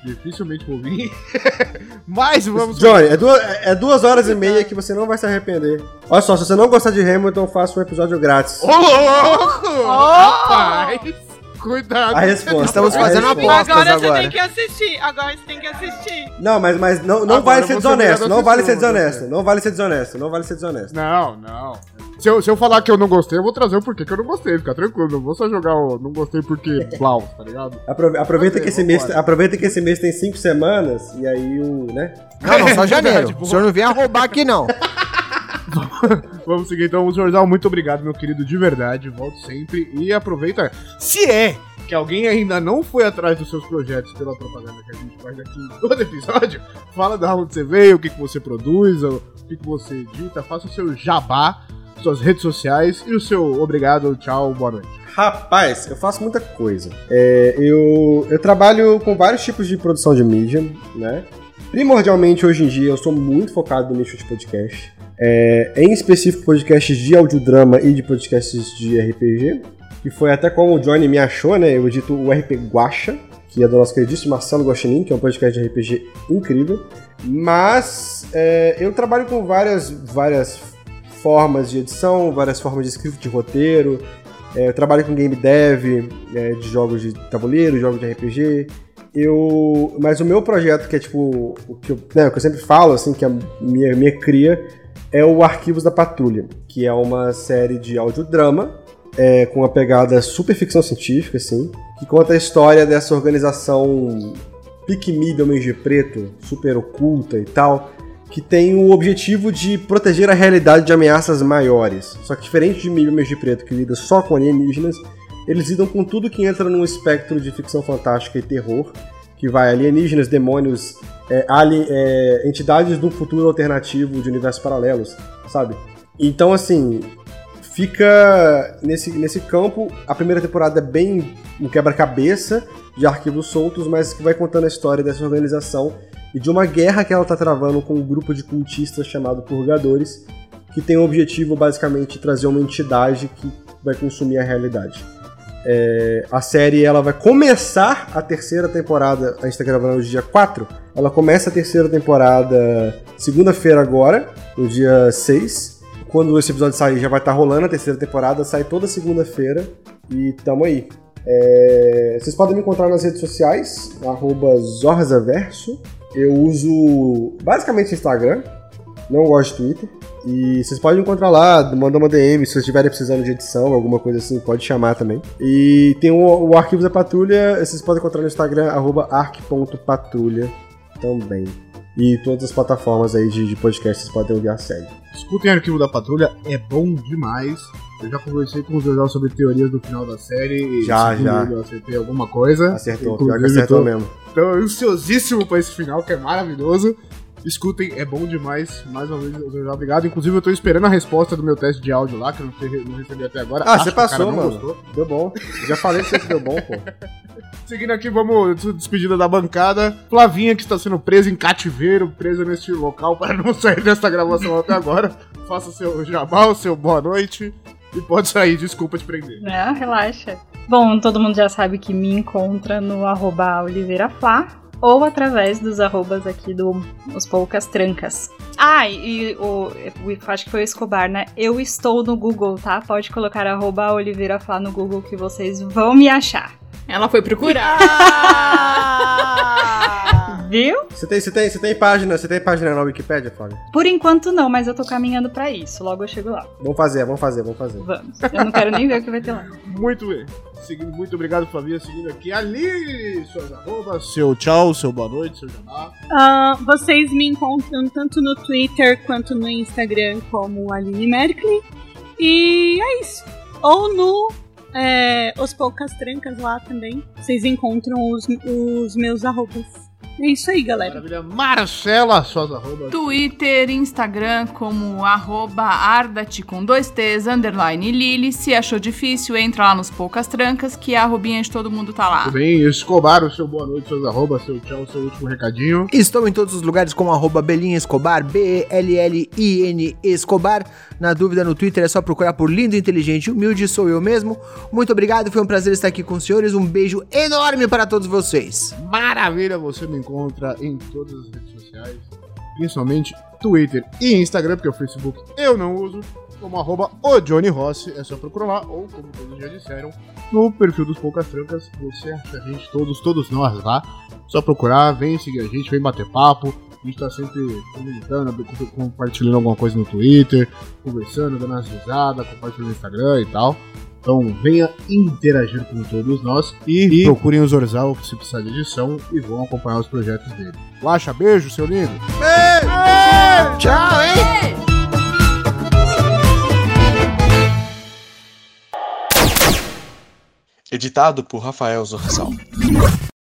Dificilmente vou vir. Mas vamos. Johnny, é duas, é duas horas e meia que você não vai se arrepender. Olha só, se você não gostar de Hamilton, faça um episódio grátis. Ô, louco! Rapaz! Cuidado. A resposta. Estamos a fazendo resposta. apostas Agora você agora. tem que assistir. Agora você tem que assistir. Não, mas, mas não, não vale ser você desonesto. a Não vale ser desonesto. você. Não vale ser desonesto. Não vale ser desonesto. Não, não. Se eu, se eu falar que eu não gostei, eu vou trazer o porquê que eu não gostei. Fica tranquilo, não vou só jogar o não gostei porque blau, tá ligado? Aprove- Aproveita, que esse mês, aproveita que esse mês tem cinco semanas e aí o, né? Não, não, só janeiro. verdade, O senhor não vem a roubar aqui, não. Vamos seguir então, Jordal. Muito obrigado, meu querido, de verdade. Volte sempre e aproveita. Se é que alguém ainda não foi atrás dos seus projetos pela propaganda que a gente faz aqui em todo episódio, fala da onde você veio, o que, que você produz, o que, que você edita, faça o seu jabá, suas redes sociais e o seu obrigado, tchau, boa noite. Rapaz, eu faço muita coisa. É, eu, eu trabalho com vários tipos de produção de mídia, né? Primordialmente, hoje em dia, eu sou muito focado no nicho de podcast. É, em específico, podcasts de audiodrama e de podcasts de RPG. Que foi até como o Johnny me achou, né? Eu edito o RP Guacha, que é do nosso queridíssimo Marcelo Guaxinim, que é um podcast de RPG incrível. Mas é, eu trabalho com várias, várias formas de edição, várias formas de script de roteiro, é, eu trabalho com game dev, é, de jogos de tabuleiro, jogos de RPG. Eu, mas o meu projeto, que é tipo o que eu, né, o que eu sempre falo, assim, que é a minha, minha cria, é o Arquivos da Patrulha, que é uma série de audiodrama é, com uma pegada super ficção científica, assim, que conta a história dessa organização pique-mídia Homens de Preto, super oculta e tal, que tem o objetivo de proteger a realidade de ameaças maiores. Só que diferente de Mil Homens de Preto, que lida só com alienígenas, eles lidam com tudo que entra num espectro de ficção fantástica e terror, que vai alienígenas, demônios, é, ali- é, entidades de um futuro alternativo de universos paralelos, sabe? Então, assim, fica nesse, nesse campo. A primeira temporada é bem um quebra-cabeça de arquivos soltos, mas que vai contando a história dessa organização e de uma guerra que ela tá travando com um grupo de cultistas chamado Purgadores, que tem o objetivo basicamente de trazer uma entidade que vai consumir a realidade. É, a série ela vai começar a terceira temporada, a gente tá gravando hoje dia 4, ela começa a terceira temporada segunda-feira agora, no dia 6. Quando esse episódio sair já vai estar rolando a terceira temporada, sai toda segunda-feira e tamo aí. É, vocês podem me encontrar nas redes sociais, arroba Zorzaverso. Eu uso basicamente Instagram, não gosto de Twitter. E vocês podem encontrar lá, mandar uma DM se vocês estiverem precisando de edição, alguma coisa assim, pode chamar também. E tem o, o Arquivo da Patrulha, vocês podem encontrar no Instagram, arroba arc.patrulha também. E todas as plataformas aí de, de podcast vocês podem ouvir a série. Escutem Arquivo da Patrulha, é bom demais. Eu já conversei com o Jordal sobre teorias do final da série. Já, já. Eu acertei alguma coisa. Acertou, pior que Inclusive, acertou tô- mesmo. Então, ansiosíssimo pra esse final, que é maravilhoso. Escutem, é bom demais. Mais uma vez, obrigado. Inclusive, eu tô esperando a resposta do meu teste de áudio lá, que eu não, não recebi até agora. Ah, Acho você passou, mano. gostou. Deu bom. Já falei que você deu bom, pô. Seguindo aqui, vamos despedida da bancada. Flavinha, que está sendo presa em cativeiro, presa neste local para não sair dessa gravação até agora. Faça o seu jabá, o seu boa noite. E pode sair, desculpa te prender. Não, relaxa. Bom, todo mundo já sabe que me encontra no arroba oliveiraflá ou através dos arrobas aqui do Os Poucas Trancas. Ah, e o, o- acho que foi o Escobar, né? Eu estou no Google, tá? Pode colocar arroba oliveiraflá no Google que vocês vão me achar. Ela foi procurar. Viu? Você tem, você, tem, você tem página, você tem página na Wikipédia, Flávio? Por enquanto não, mas eu tô caminhando pra isso. Logo eu chego lá. Vamos fazer, vamos fazer, vamos fazer. Vamos. Eu não quero nem ver o que vai ter lá. Muito bem. Seguindo, muito obrigado, Flavinha. Seguindo aqui, ali, suas arrobas. Seu tchau, seu boa noite, seu jabá. Ah, vocês me encontram tanto no Twitter quanto no Instagram como Aline Merkley. E é isso. Ou no é, Os Poucas Trancas lá também. Vocês encontram os, os meus arrobas. É isso aí, galera. Maravilha. Marcela, suas arrobas. Twitter, Instagram, como arroba ardate com dois T's, underline Lili. Se achou difícil, entra lá nos Poucas Trancas, que a arrobinha de todo mundo tá lá. Tudo bem? Escobar, o seu boa noite, suas arrobas, seu tchau, seu último recadinho. Estou em todos os lugares como arroba Belinha Escobar, B-E-L-L-I-N Escobar. Na dúvida no Twitter é só procurar por lindo, inteligente e humilde, sou eu mesmo. Muito obrigado, foi um prazer estar aqui com os senhores. Um beijo enorme para todos vocês. Maravilha, você me encontra em todas as redes sociais, principalmente Twitter e Instagram, porque o Facebook eu não uso, como arroba o Johnny Rossi, é só procurar lá, ou como todos já disseram, no perfil dos Poucas Trancas, você acha a gente, todos, todos nós lá, só procurar, vem seguir a gente, vem bater papo, a gente tá sempre comentando, com- compartilhando alguma coisa no Twitter, conversando, dando umas risadas, compartilhando no Instagram e tal. Então venha interagir com todos nós e, procurem o Zorzal se precisar de edição e vão acompanhar os projetos dele. Lacha, beijo, seu lindo! Tchau, hein? Editado por Rafael Zorzal.